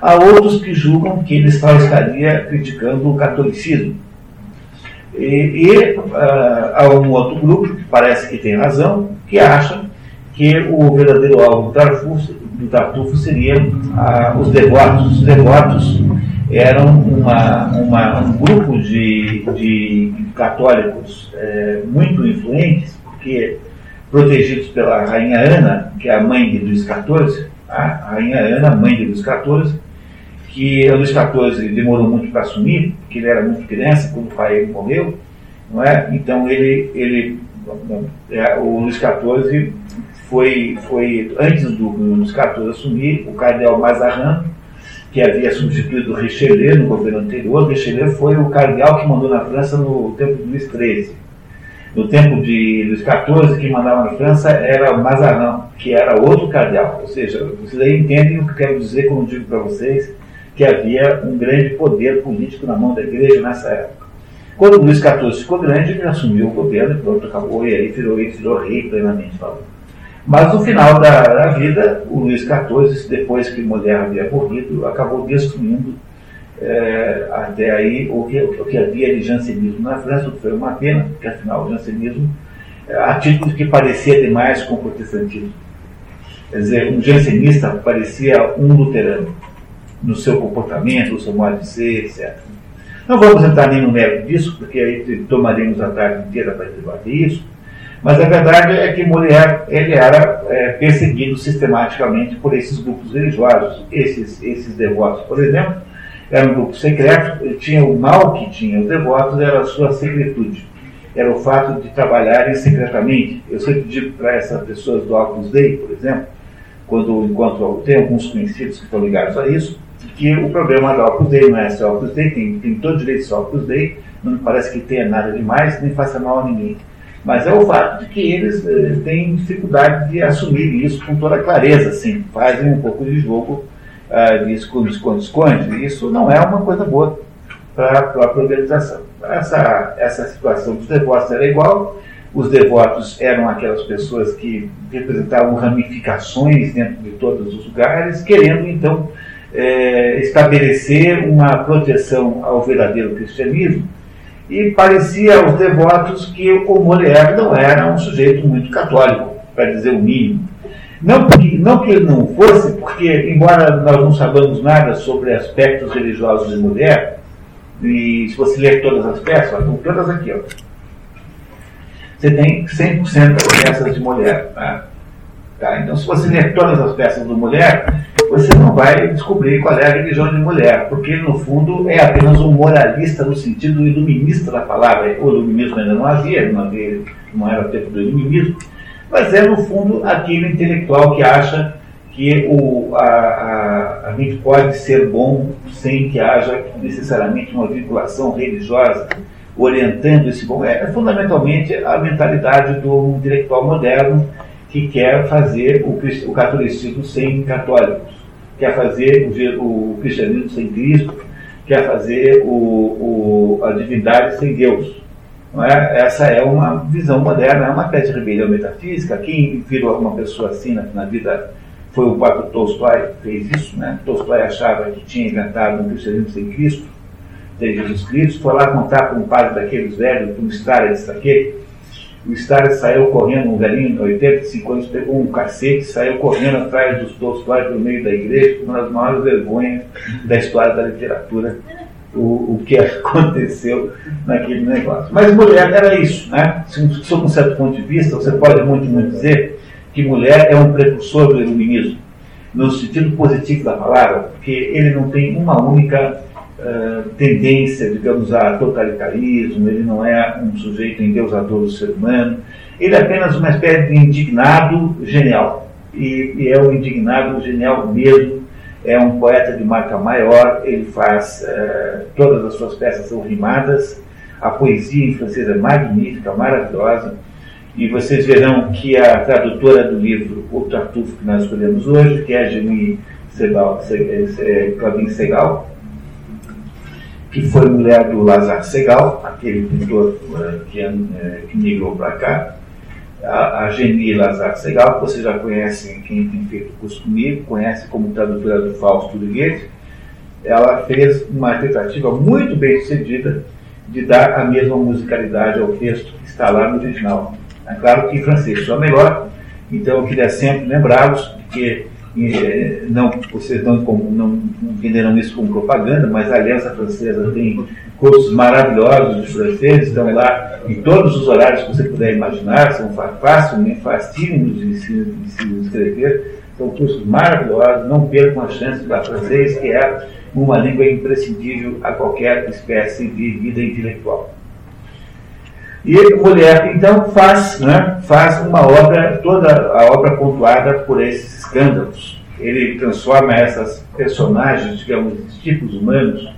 Há outros que julgam que ele só estaria criticando o catolicismo, e, e uh, há um outro grupo, que parece que tem razão, que acha que o verdadeiro alvo do Tartufo, do Tartufo seria uh, os devotos. Os devotos eram uma, uma, um grupo de, de católicos é, muito influentes, porque protegidos pela rainha Ana, que é a mãe de Luís XIV, a rainha Ana, mãe de Luís XIV, que Luís XIV demorou muito para assumir, porque ele era muito criança quando o pai morreu, não é? Então ele, ele é, o Luís XIV foi, foi antes do Luís XIV assumir, o cardeal Mazarin, que havia substituído Richelieu no governo anterior, Richelieu foi o cardeal que mandou na França no tempo de Luís XIII. No tempo de Luís XIV, quem mandava na França era Mazarin, que era outro cardeal. Ou seja, vocês aí entendem o que eu quero dizer quando digo para vocês que havia um grande poder político na mão da igreja nessa época. Quando Luís XIV ficou grande, ele assumiu o governo e pronto, acabou, e aí virou, virou rei plenamente falando. Mas no final da, da vida, o Luís XIV, depois que Mulher havia morrido, acabou destruindo é, até aí o que, o que havia de jansenismo na França, o que foi uma pena, porque afinal o jansenismo é, há títulos que parecia demais com o protestantismo. Quer dizer, um jansenista parecia um luterano no seu comportamento, no seu modo de ser, etc. Não vamos entrar nem no mérito disso, porque aí tomaremos a tarde inteira para debater isso, mas a verdade é que Molière ele era é, perseguido sistematicamente por esses grupos religiosos. Esses, esses devotos, por exemplo, era um grupo secreto, ele tinha o mal que tinha os devotos, era a sua secretude. Era o fato de trabalharem secretamente. Eu sempre digo para essas pessoas do Opus Dei, por exemplo, quando encontro, tem alguns conhecidos que estão ligados a isso, que o problema da Opus Dei não é ser Opus Dei, tem, tem todo direito de ser Opus Dei, não me parece que tenha nada demais, nem faça mal a ninguém. Mas é o fato de que eles eh, têm dificuldade de assumir isso com toda clareza, assim, fazem um pouco de jogo uh, de esconde-esconde, isso não é uma coisa boa para a própria organização. Essa, essa situação dos devotos era igual, os devotos eram aquelas pessoas que representavam ramificações dentro de todos os lugares, querendo então é, estabelecer uma proteção ao verdadeiro cristianismo, e parecia aos devotos que o Molière não era um sujeito muito católico, para dizer o mínimo. Não, porque, não que ele não fosse, porque, embora nós não saibamos nada sobre aspectos religiosos de Molière, e se você ler todas as peças, estão todas aqui, ó, você tem 100% das peças de Molière. Tá? Tá? Então, se você ler todas as peças do Molière, você não vai descobrir qual é a religião de Molière, porque, no fundo, é apenas um moralista no sentido iluminista da palavra. O iluminismo ainda não havia, não, havia, não era o tempo do iluminismo, mas é, no fundo, aquele intelectual que acha que o, a, a, a gente pode ser bom sem que haja necessariamente uma vinculação religiosa orientando esse bom. É, é fundamentalmente a mentalidade do intelectual moderno que quer fazer o, o catolicismo sem católicos, quer fazer o, o, cristianismo sem Cristo, quer fazer o, a divindade sem Deus. É? Essa é uma visão moderna, é uma espécie de rebelião metafísica. Quem virou uma pessoa assim na, na vida foi o próprio Tolstói que fez isso. Né? Tolstói achava que tinha inventado um cristianismo sem Cristo, sem Jesus Cristo, foi lá contar para um padre daqueles velhos, um Stara disse aquele. O Stara saiu correndo, um velhinho, 85 anos, pegou um cacete, saiu correndo atrás dos Tolstói no meio da igreja, uma das maiores vergonhas da história da literatura o, o que [LAUGHS] aconteceu naquele negócio. Mas mulher era isso, né? Sob um certo ponto de vista, você pode muito, muito dizer que mulher é um precursor do iluminismo, no sentido positivo da palavra, porque ele não tem uma única uh, tendência, digamos, a totalitarismo, ele não é um sujeito endeusador do ser humano, ele é apenas uma espécie de indignado genial. E, e é um indignado genial mesmo, é um poeta de marca maior, ele faz, uh, todas as suas peças são rimadas, a poesia em francês é magnífica, maravilhosa, e vocês verão que a tradutora do livro O Tartufo que nós escolhemos hoje, que é a Gemi Segal, Claudine Segal, que foi mulher do Lazar Segal, aquele pintor uh, que, uh, que migrou para cá, a, a Geni Lazar Segal, que vocês já conhecem, quem tem feito curso comigo, conhece como tradutora do Fausto do Goethe, ela fez uma tentativa muito bem sucedida de dar a mesma musicalidade ao texto que está lá no original. É claro que em francês só melhor, então eu queria sempre lembrá-los que eh, não, vocês não, não entenderam isso como propaganda, mas a Aliança Francesa tem cursos maravilhosos de francês, estão lá em todos os horários que você puder imaginar, são fáceis, facílimos de se, de se inscrever, são cursos maravilhosos, não percam a chance dar francês, que é uma língua imprescindível a qualquer espécie de vida intelectual. E Mulher, então, faz, né, faz uma obra, toda a obra pontuada por esses escândalos. Ele transforma essas personagens, digamos, tipos humanos,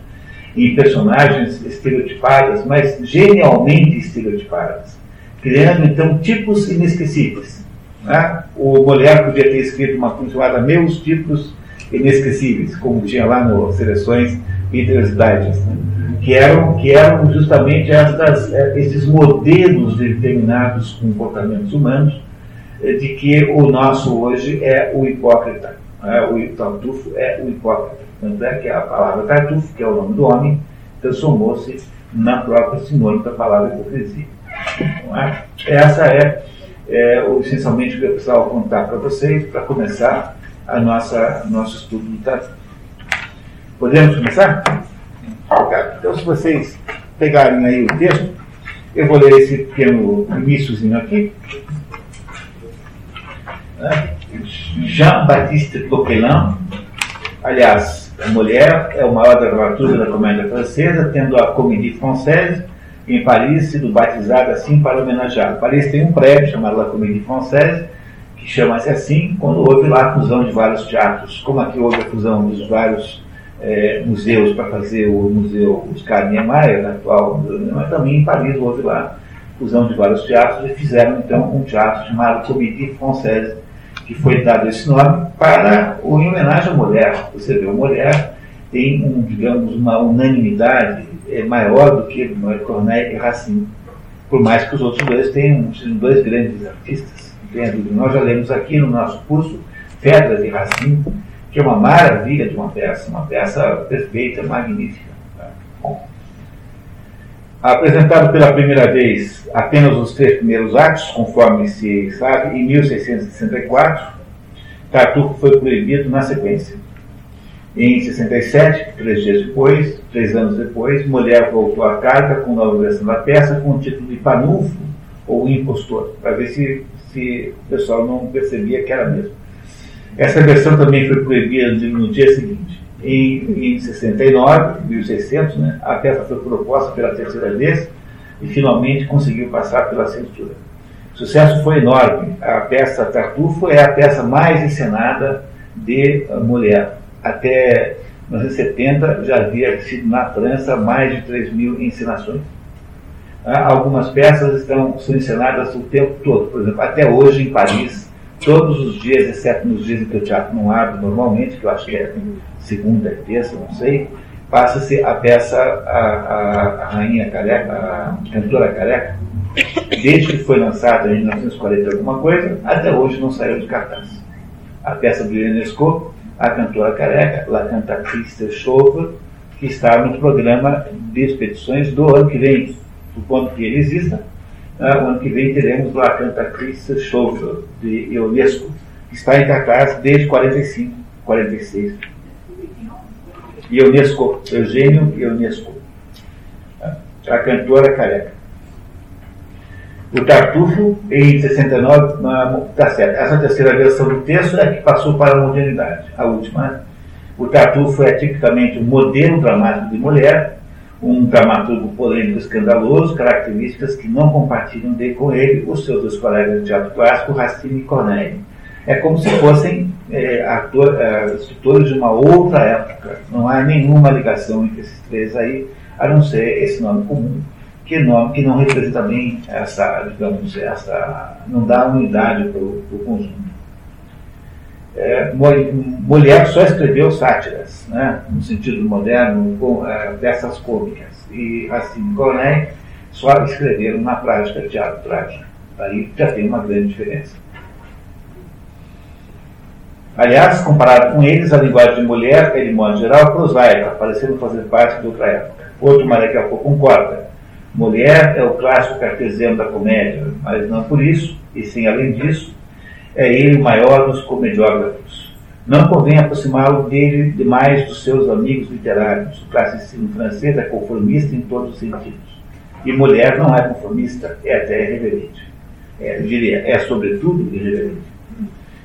em personagens estereotipadas, mas genialmente estereotipadas, criando então tipos inesquecíveis. Né? O Molière podia ter escrito uma coisa chamada Meus Tipos Inesquecíveis, como tinha lá no Seleções Peter's Digest, né? que, eram, que eram justamente essas, eh, esses modelos de determinados comportamentos humanos de que o nosso hoje é o hipócrita. É, o tartufo é o hipócrita. Tanto é que a palavra tartufo, que é o nome do homem, transformou-se na própria sinônimo da palavra hipocrisia. É? Essa é, é essencialmente o que eu precisava contar para vocês para começar a nossa nosso estudo do tartufo. Podemos começar? Então, se vocês pegarem aí o texto, eu vou ler esse pequeno iníciozinho aqui. Jean-Baptiste Coquelin, aliás, a mulher é o maior dramaturgo da comédia francesa, tendo a Comédie Française em Paris sido batizada assim para homenagear. Paris tem um prédio chamado La Comédie Française, que chama-se assim quando houve lá a fusão de vários teatros. Como aqui houve a fusão dos vários é, museus para fazer o Museu Oscar Niemeyer, atual museu, mas também em Paris houve lá fusão de vários teatros e fizeram então um teatro chamado Comédie Française, que foi dado esse nome para o em homenagem à mulher. Você vê, a mulher tem, um, digamos, uma unanimidade é, maior do que Corneille e Racine, por mais que os outros dois tenham sido dois grandes artistas. Nós já lemos aqui no nosso curso Fedra de Racine, que é uma maravilha de uma peça, uma peça perfeita, magnífica. Apresentado pela primeira vez apenas os três primeiros atos, conforme se sabe, em 1664, Tartufo foi proibido na sequência. Em 67, três dias depois, três anos depois, Mulher voltou à carta com nova versão da peça com o título de Panulfo ou Impostor, para ver se, se o pessoal não percebia que era mesmo. Essa versão também foi proibida no dia seguinte. Em, em 69, 1600, né, a peça foi proposta pela terceira vez e finalmente conseguiu passar pela censura. O sucesso foi enorme. A peça Tartufo é a peça mais encenada de mulher. Até 1970 já havia sido na França mais de 3 mil encenações. Algumas peças estão são encenadas o tempo todo. Por exemplo, até hoje em Paris, todos os dias, exceto nos dias em que o teatro não abre normalmente, que eu acho que é segunda e terça, não sei, passa-se a peça a, a, a, Rainha Careca, a Cantora Careca, desde que foi lançada em 1940 alguma coisa, até hoje não saiu de cartaz. A peça do Ionesco, a Cantora Careca, La Cantatrice Chauve, que está no programa de expedições do ano que vem, supondo que ele exista, Uh, o ano que vem teremos lá a Cantatrice Chauve, de Ionesco, que está em cartaz desde 45, 46. Ionesco, Eugênio Ionesco, a cantora careca. O Tartufo, em 69, está certo. Essa terceira versão do texto é que passou para a modernidade, a última. Né? O Tartufo é tipicamente um modelo dramático de mulher, um dramaturgo polêmico escandaloso, características que não compartilham de com ele os seus dois colegas de teatro clássico, Racine e Corneille. É como se fossem é, é, escritores de uma outra época. Não há nenhuma ligação entre esses três aí, a não ser esse nome comum, que, nome, que não representa bem essa, digamos, essa, não dá unidade para o conjunto. É, Molière só escreveu sátiras, né, no sentido moderno, com é, peças cômicas, e Racine e Corneille só escreveram na prática teatro trágico. Aí já tem uma grande diferença. Aliás, comparado com eles, a linguagem de mulher é, de modo geral, prosaica, parecendo fazer parte de outra época. Outro pouco concorda. Mulher é o clássico cartesiano da comédia, mas não por isso, e sim além disso, é ele o maior dos comediógrafos. Não convém aproximá-lo dele demais dos seus amigos literários. O classicismo francês é conformista em todos os sentidos. E mulher não é conformista, é até irreverente. É, eu diria, é sobretudo irreverente.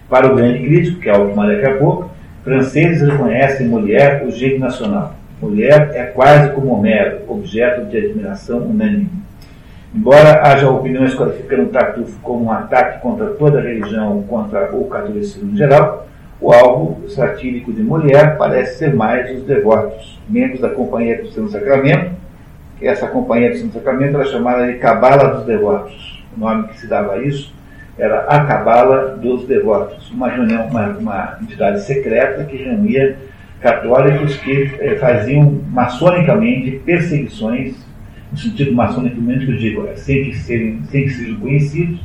Para o grande crítico, que é o daqui a pouco, franceses reconhecem mulher o gênio nacional. Mulher é quase como Homero, objeto de admiração unânime. Embora haja opiniões qualificando o Tartufo como um ataque contra toda a religião, contra o catolicismo em geral, o alvo satírico de mulher parece ser mais os devotos, membros da Companhia do Santo Sacramento. Essa Companhia do Santo Sacramento era chamada de Cabala dos Devotos. O nome que se dava a isso era a Cabala dos Devotos, uma reunião, uma, uma entidade secreta que reunia católicos que eh, faziam maçonicamente perseguições, sentido maçônico que eu digo, é, sem que, serem, sem que sejam conhecidos,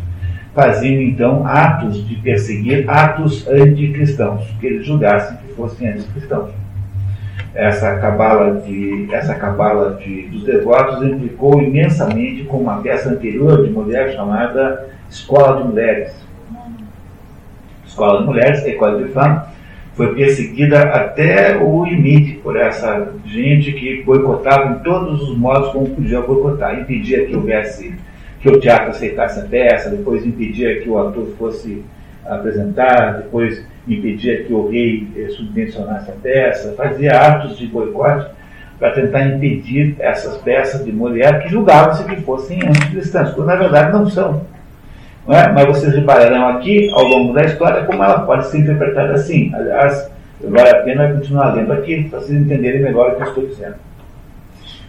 faziam então atos de perseguir atos anticristãos, que eles julgassem que fossem anticristãos. Essa cabala, de, essa cabala de, dos devotos implicou imensamente com uma peça anterior de mulher chamada Escola de Mulheres. Escola de Mulheres, École de Femmes, foi perseguida até o limite por essa gente que boicotava em todos os modos como podia boicotar, impedia que houvesse que o teatro aceitasse a peça, depois impedia que o ator fosse apresentar, depois impedia que o rei eh, subvencionasse a peça, fazia atos de boicote para tentar impedir essas peças de mulher que julgavam-se que fossem anticristãs, quando na verdade não são. É? Mas vocês repararão aqui, ao longo da história, como ela pode ser interpretada assim. Aliás, vale a pena continuar lendo aqui, para vocês entenderem melhor o que eu estou dizendo.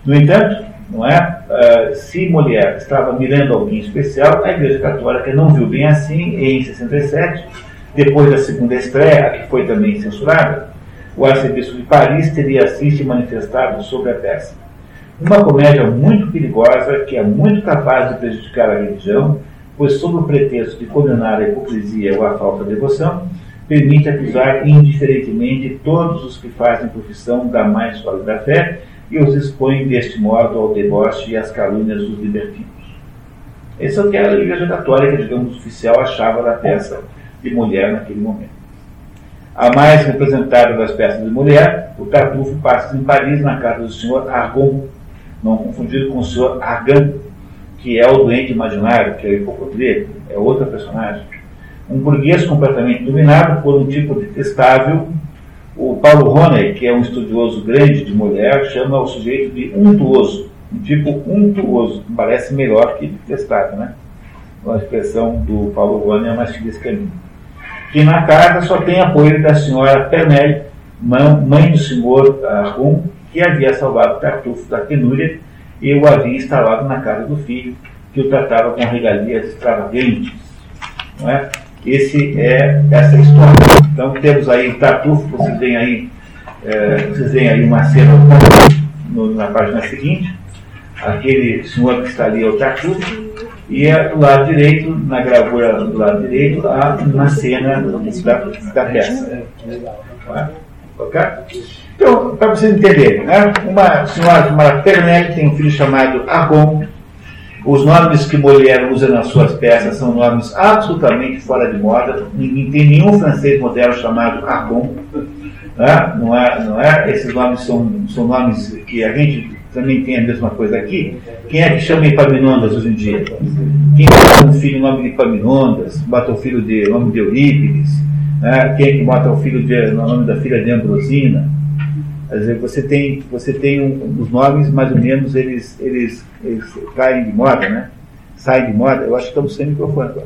No entanto, não é? Uh, se mulher estava mirando alguém especial, a Igreja Católica não viu bem assim em 67, depois da segunda estreia, que foi também censurada, o arcebispo de Paris teria assim se manifestado sobre a peça. Uma comédia muito perigosa, que é muito capaz de prejudicar a religião, pois, sob o pretexto de condenar a hipocrisia ou a falta de devoção, permite acusar indiferentemente todos os que fazem profissão da mais sólida fé e os expõe deste modo ao deboche e às calúnias dos libertinos. Esse é o que a Igreja Católica, digamos, oficial, achava da peça de mulher naquele momento. A mais representada das peças de mulher, o Tartufo passa em Paris, na casa do senhor Argon, não confundido com o senhor Argan, que é o doente imaginário, que é o hipocondríaco, é outra personagem. Um burguês completamente dominado por um tipo detestável o Paulo Roney, que é um estudioso grande de mulher, chama o sujeito de untuoso, um tipo untuoso, parece melhor que detestável, né? A expressão do Paulo Roney é mais feliz minha. Que na casa só tem apoio da senhora Pernelle, mãe do senhor Arrum, que havia salvado Tartufo da penúria e o havia instalado na casa do filho, que o tratava com regalias extravagantes. Não é? Esse é essa história. Então temos aí o Tartufo, vocês veem aí, é, vocês veem aí uma cena no, na página seguinte. Aquele senhor que está ali é o Tartufo, e é do lado direito, na gravura do lado direito, há uma cena da, da peça. Ok? Então, para vocês entenderem, né? uma senhora chamada Pernelle tem um filho chamado Argon, os nomes que Molière usa nas suas peças são nomes absolutamente fora de moda. Ninguém tem nenhum francês moderno chamado Argon. Né? Não, é, não é? Esses nomes são, são nomes que a gente também tem a mesma coisa aqui. Quem é que chama Epaminondas hoje em dia? Quem bota um filho nome de Epaminondas? Bota o filho de nome de Eurípides? Né? Quem é que bota o filho de nome da filha de Ambrosina? Quer dizer, você tem, você tem um, os nomes, mais ou menos, eles, eles, eles caem de moda, né? Saem de moda. Eu acho que estamos sem microfone agora.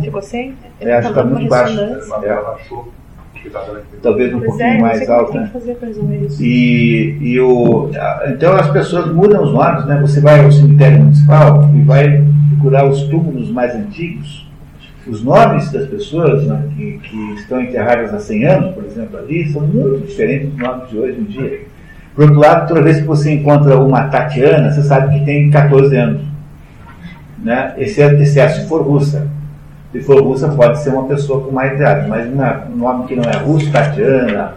Ficou sem? É, acho que está muito baixo. É. Talvez um pois pouquinho é, mais alto, né? E, e o, então as pessoas mudam os nomes, né? Você vai ao cemitério municipal e vai procurar os túmulos mais antigos os nomes das pessoas né, que, que, estão enterradas há 100 anos, por exemplo, ali, são muito diferentes dos nomes de hoje em dia. Por outro lado, toda vez que você encontra uma Tatiana, você sabe que tem 14 anos. Né? Exceto, exceto se for russa. Se for russa, pode ser uma pessoa com mais idade, mas uma, um nome que não é russo, Tatiana,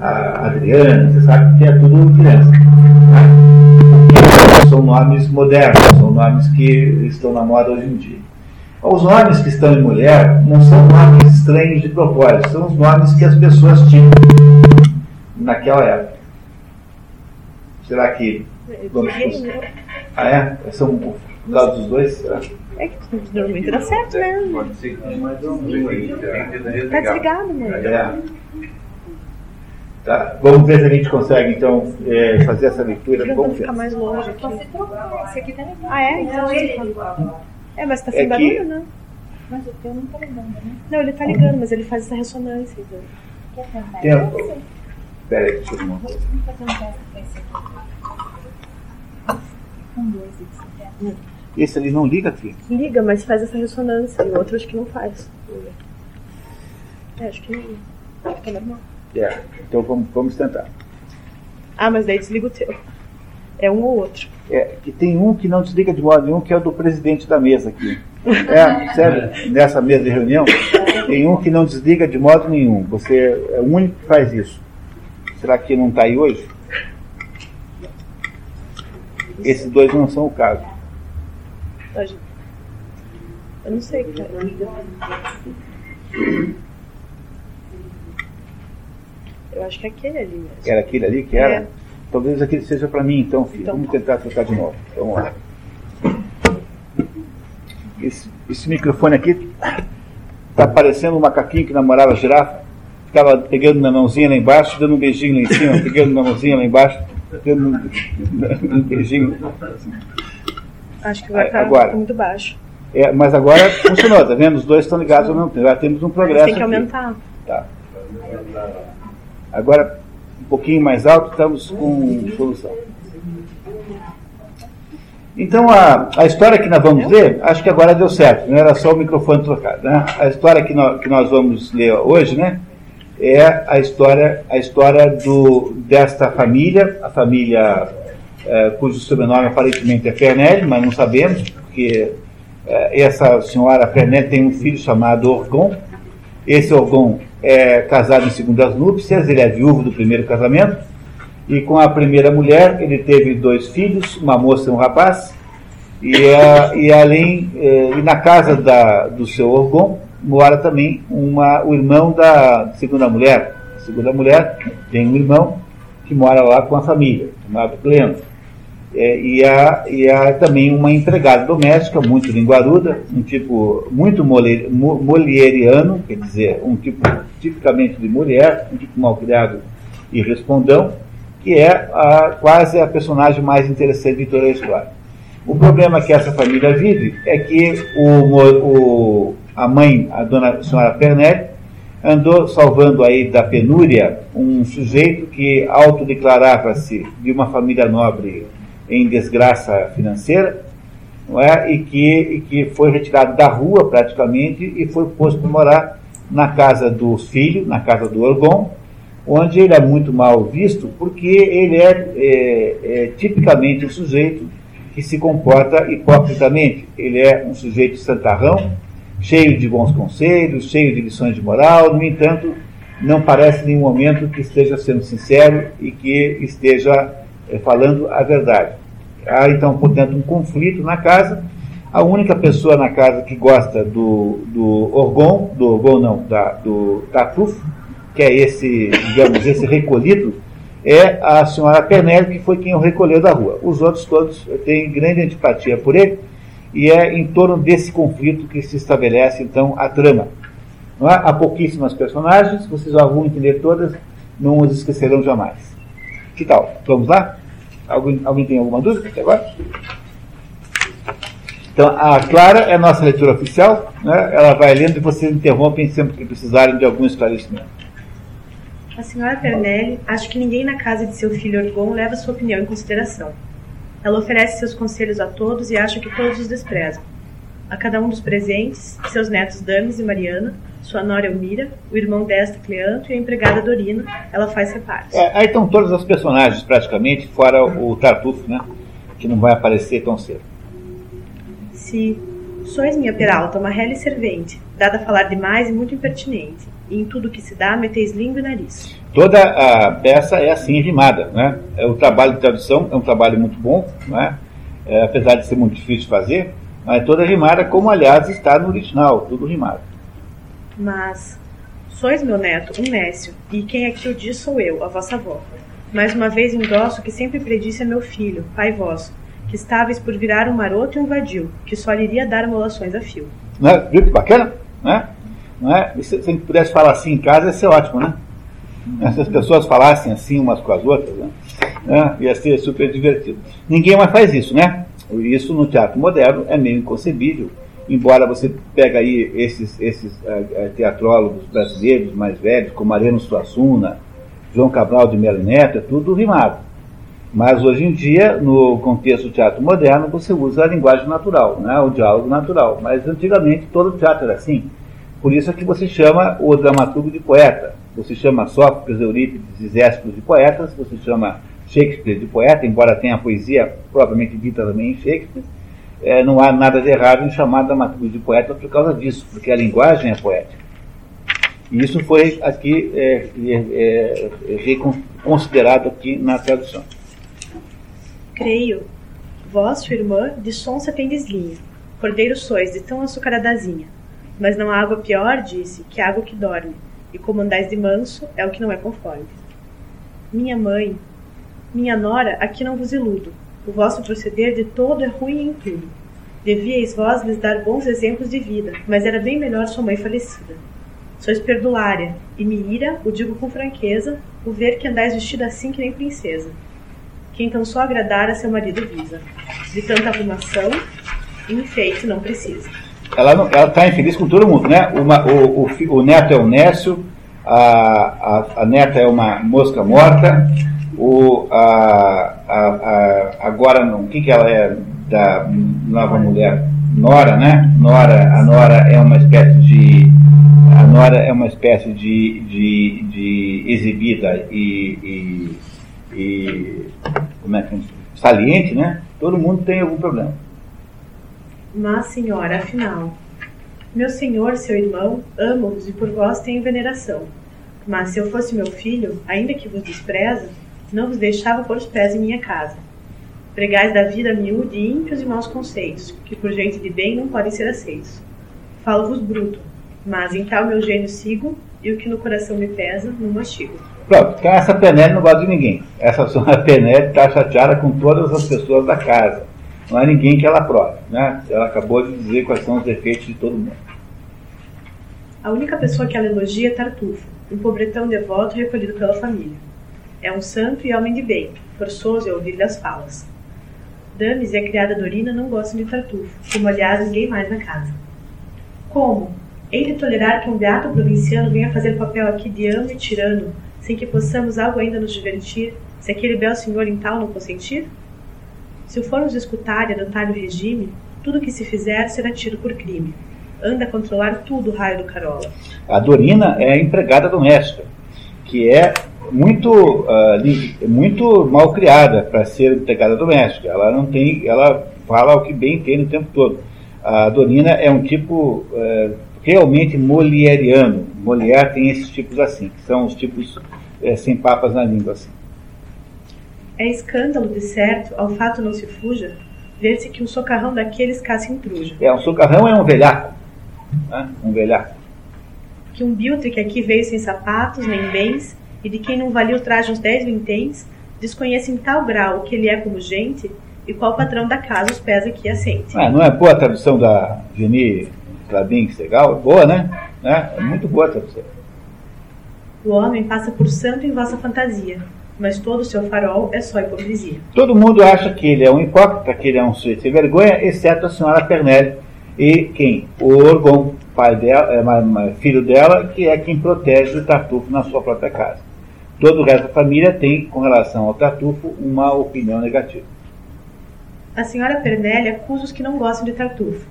Adriana, você sabe que é tudo criança. Né? São nomes modernos, são nomes que estão na moda hoje em dia. Os nomes que estão em mulher não são nomes estranhos de propósito, são os nomes que as pessoas tinham naquela época. Será que. Vamos ah, é? São por causa dos dois? Será? É que normalmente dá certo, né? Pode ser Tá desligado, mano. É. Tá. Vamos ver se a gente consegue, então, é, fazer essa leitura. Vamos ficar mais longe aqui. Ah, é? Então ele é, mas tá sem é barulho, que... né? Mas o teu não tá ligando, né? Não, ele tá ligando, mas ele faz essa ressonância. Então. Quer tentar? Tempo. Pera aí, deixa eu Vamos fazer um teste com esse aqui. Um, dois, esse Esse ali não liga aqui? Liga, mas faz essa ressonância. E o outro acho que não faz. É, acho que não. Acho que é normal. É, então vamos, vamos tentar. Ah, mas daí desliga o teu. É um ou outro. É, que tem um que não desliga de modo nenhum, que é o do presidente da mesa aqui. É, sério, [LAUGHS] nessa mesa de reunião, tem um que não desliga de modo nenhum. Você é o único que faz isso. Será que não está aí hoje? Esses dois não são o caso. Eu não sei, cara. Eu acho que é aquele ali mesmo. Era aquele ali que era? É. Talvez aquele seja para mim, então, filho. Então, Vamos tá. tentar trocar de novo. Vamos lá. Esse, esse microfone aqui está parecendo um macaquinho que namorava a girafa. Ficava pegando na mãozinha lá embaixo, dando um beijinho lá em cima, pegando na mãozinha lá embaixo, dando um, um beijinho. Acho que vai estar agora, muito baixo. É, mas agora funcionou, tá vendo? Os dois estão ligados ao mesmo tempo. Já temos um progresso. Tem que aumentar. Aqui. Tá. Agora, pouquinho mais alto, estamos com solução. Então, a, a história que nós vamos ler, acho que agora deu certo, não era só o microfone trocado. Né? A história que nós, que nós vamos ler hoje né, é a história, a história do, desta família, a família é, cujo sobrenome aparentemente é Fernelli, mas não sabemos, porque é, essa senhora Fernelli tem um filho chamado Orgon. Esse Orgon é casado em segundas núpcias, ele é viúvo do primeiro casamento, e com a primeira mulher ele teve dois filhos, uma moça e um rapaz, e, a, e além, é, e na casa da, do seu Orgon mora também uma, o irmão da segunda mulher. A segunda mulher tem um irmão que mora lá com a família, chamado Cleandro. É, e, há, e há também uma empregada doméstica, muito linguaruda, um tipo muito molieriano, quer dizer, um tipo tipicamente de mulher, um tipo malcriado e respondão, que é a, quase a personagem mais interessante de toda a história. O problema que essa família vive é que o, o, a mãe, a dona a senhora Pernelli, andou salvando aí da penúria um sujeito que autodeclarava-se de uma família nobre em desgraça financeira, não é? e, que, e que foi retirado da rua praticamente e foi posto para morar na casa dos filhos, na casa do Orgon, onde ele é muito mal visto porque ele é, é, é tipicamente um sujeito que se comporta hipocritamente. Ele é um sujeito santarrão, cheio de bons conselhos, cheio de lições de moral, no entanto, não parece em nenhum momento que esteja sendo sincero e que esteja é, falando a verdade. Há então, portanto, um conflito na casa. A única pessoa na casa que gosta do, do Orgon, do Orgon não, da, do Tartufo, que é esse, digamos, esse recolhido, é a senhora Pernelli, que foi quem o recolheu da rua. Os outros todos têm grande antipatia por ele, e é em torno desse conflito que se estabelece, então, a trama. Não é? Há pouquíssimas personagens, vocês já vão entender todas, não os esquecerão jamais. Que tal? Vamos lá? Alguém, alguém tem alguma dúvida até agora? Então, a Clara é a nossa leitura oficial, né? ela vai lendo e vocês interrompem sempre que precisarem de algum esclarecimento. A senhora Pernelli acha que ninguém na casa de seu filho Orgon leva sua opinião em consideração. Ela oferece seus conselhos a todos e acha que todos os desprezam. A cada um dos presentes, seus netos Dames e Mariana, sua nora Elmira, o irmão desta, Cleanto, e a empregada Dorina, ela faz reparos. É, aí estão todos os personagens, praticamente, fora o Tartufo, né? Que não vai aparecer tão cedo. Se sois minha peralta, uma rele servente, dada a falar demais e muito impertinente, e em tudo que se dá meteis língua e nariz. Toda a peça é assim rimada, né? É, o trabalho de tradução é um trabalho muito bom, né? É, apesar de ser muito difícil de fazer, mas toda rimada, como aliás está no original, tudo rimado. Mas sois meu neto, um nécio, e quem aqui o diz sou eu, a vossa avó. Mais uma vez endosso que sempre predisse a meu filho, pai vosso, que estáveis por virar um maroto e um vadio, que só lhe iria dar molações a fio. Não é? Viu que bacana? Não é? Não é? Se, se a gente pudesse falar assim em casa, ia ser ótimo, né? Se as pessoas falassem assim umas com as outras, né? É, ia ser super divertido. Ninguém mais faz isso, né? Isso no teatro moderno é meio inconcebível embora você pega aí esses, esses uh, teatrólogos brasileiros mais velhos, como Mariano Suassuna, João Cabral de Melo Neto, é tudo rimado. Mas hoje em dia, no contexto do teatro moderno, você usa a linguagem natural, né, o diálogo natural. Mas antigamente todo teatro era assim. Por isso é que você chama o dramaturgo de poeta. Você chama Sófocles, Eurípides e Zéspiro de poetas, você chama Shakespeare de poeta, embora tenha a poesia propriamente dita também em Shakespeare é, não há nada de errado em chamar dramaturgo de poeta por causa disso, porque a linguagem é poética. E isso foi aqui é, é, é, considerado aqui na tradução. Creio, vós, sua irmã, de sonsa tendes linha, cordeiro sois de tão açucaradazinha. Mas não há água pior, disse, que água que dorme, e como andais de manso, é o que não é conforme. Minha mãe, minha nora, aqui não vos iludo, o vosso proceder de todo é ruim em tudo. Devíeis vós lhes dar bons exemplos de vida, mas era bem melhor sua mãe falecida. Sois perdulária, e me ira, o digo com franqueza, o ver que andais vestida assim que nem princesa. Quem tão só agradar a seu marido visa. De tanta arrumação, enfeite não precisa. Ela está infeliz com todo mundo, né? Uma, o, o, o, neto é o Nécio, a, a, a neta é uma mosca morta, o, a, a, agora, o que, que ela é da nova mulher? Nora, né? Nora, a Nora é uma espécie de a Nora é uma espécie de, de, de exibida e, e, e como é que saliente, né? Todo mundo tem algum problema. Mas, senhora, afinal, meu senhor, seu irmão, amo-vos e por vós tenho veneração. Mas se eu fosse meu filho, ainda que vos despreza, não vos deixava pôr os pés em minha casa. Pregais da vida miúde ímpios e maus conceitos, que por gente de bem não podem ser aceitos. Falo-vos bruto, mas em tal meu gênio sigo, e o que no coração me pesa, não mastigo. Pronto, então essa Penele não gosta de ninguém. Essa [LAUGHS] senhora Penele está chateada com todas as pessoas da casa. Não há ninguém que ela prove. Né? Ela acabou de dizer quais são os defeitos de todo mundo. A única pessoa que ela elogia é Tartufo, um pobretão devoto recolhido pela família. É um santo e homem de bem, forçoso é ouvir-lhe as falas. Dames e a criada Dorina não gostam de Tartufo, como aliás ninguém mais na casa. Como? De tolerar que um beato provinciano venha fazer papel aqui de amo e tirano, sem que possamos algo ainda nos divertir, se aquele belo senhor em tal não consentir? Se o formos escutar e adotar o regime, tudo que se fizer será tido por crime. Anda a controlar tudo o raio do Carola. A Dorina é a empregada doméstica, que é muito, uh, muito mal criada para ser empregada doméstica. Ela não tem, ela fala o que bem entende o tempo todo. A Dorina é um tipo uh, realmente molieriano. Molière tem esses tipos assim, que são os tipos uh, sem papas na língua assim. É escândalo, de certo, ao fato não se fuja, ver-se que um socarrão daqueles caça intruja. É, um socarrão é um velhaco. Né? Um velhaco. Que um biltre que aqui veio sem sapatos nem bens, e de quem não valia o traje uns dez vinténs, desconhece em tal grau o que ele é como gente e qual patrão da casa os pés aqui assente. Ah, não é boa a tradução da Geni Clabin Segal? É boa, né? né? É muito boa a tradução. O homem passa por santo em vossa fantasia, mas todo o seu farol é só hipocrisia. Todo mundo acha que ele é um hipócrita, que ele é um sujeito sem vergonha, exceto a senhora Pernelli e quem? O Orgon, pai dela, é, filho dela, que é quem protege o Tartufo na sua própria casa. Todo o resto da família tem, com relação ao Tartufo, uma opinião negativa. A senhora Pernelli acusa os que não gostam de Tartufo.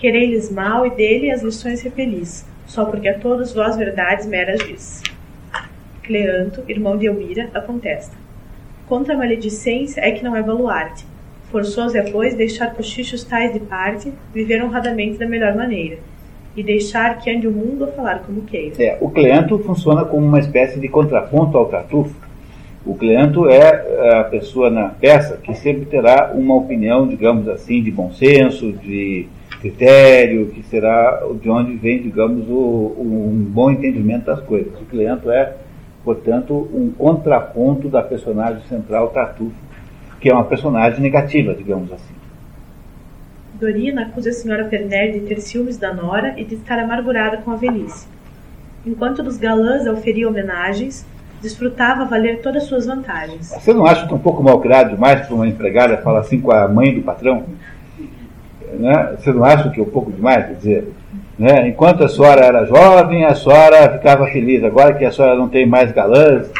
Querei-lhes mal e dele as lições repelis, só porque a todos vós verdades meras diz. Cleanto, irmão de Elmira, a contesta. Contra a maledicência é que não é baluarte. Forçoso é, pois, deixar cochichos tais de parte, viver honradamente da melhor maneira e deixar que ande o mundo a falar como queira. É, o Cleanto funciona como uma espécie de contraponto ao Tartufo. O Cleanto é, é a pessoa na peça que sempre terá uma opinião, digamos assim, de bom senso, de critério, que será de onde vem, digamos, o, um bom entendimento das coisas. O Cleanto é, portanto, um contraponto da personagem central Tartufo, que é uma personagem negativa, digamos assim. Dorina acusa a senhora Pernel de ter ciúmes da nora e de estar amargurada com a velhice. Enquanto dos galãs a oferia homenagens, desfrutava valer todas suas vantagens. Você não acha que é um pouco mal criado demais para uma empregada falar assim com a mãe do patrão? Né? Você não acha que é um pouco demais? Quer dizer, né? enquanto a senhora era jovem, a senhora ficava feliz. Agora que a senhora não tem mais galãs,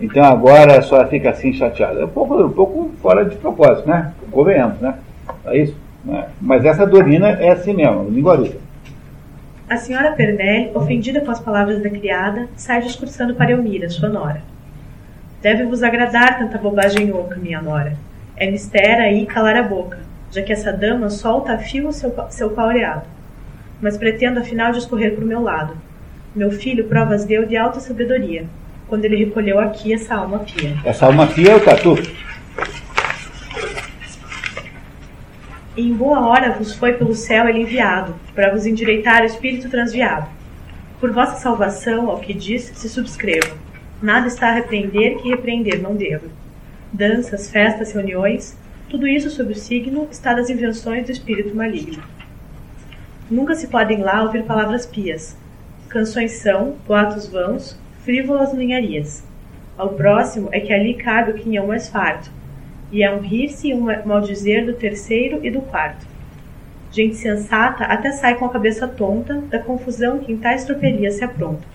então agora a senhora fica assim chateada. É um pouco, um pouco fora de propósito, né? Convenhamos, né? É isso? Né? Mas essa Dorina é assim mesmo, linguaruda. A senhora Pernelle, ofendida com as palavras da criada, sai discursando para Elmira, sua nora. Deve vos agradar tanta bobagem oca, minha nora. É mister aí calar a boca. Já que essa dama solta a fio seu, seu paureado. Mas pretendo afinal discorrer por meu lado. Meu filho provas deu de alta sabedoria, quando ele recolheu aqui essa alma pia. Essa alma pia é o tatu. Em boa hora vos foi pelo céu ele enviado, para vos endireitar o espírito transviado. Por vossa salvação, ao que diz, se subscrevo. Nada está a repreender que repreender não devo. Danças, festas, reuniões, tudo isso sob o signo está das invenções do espírito maligno. Nunca se podem lá ouvir palavras pias. Canções são, boatos vãos, frívolas ninharias. Ao próximo é que ali cabe o quinhão mais farto, e é um rir-se e um maldizer do terceiro e do quarto. Gente sensata até sai com a cabeça tonta da confusão que em tais tropelias se apronta.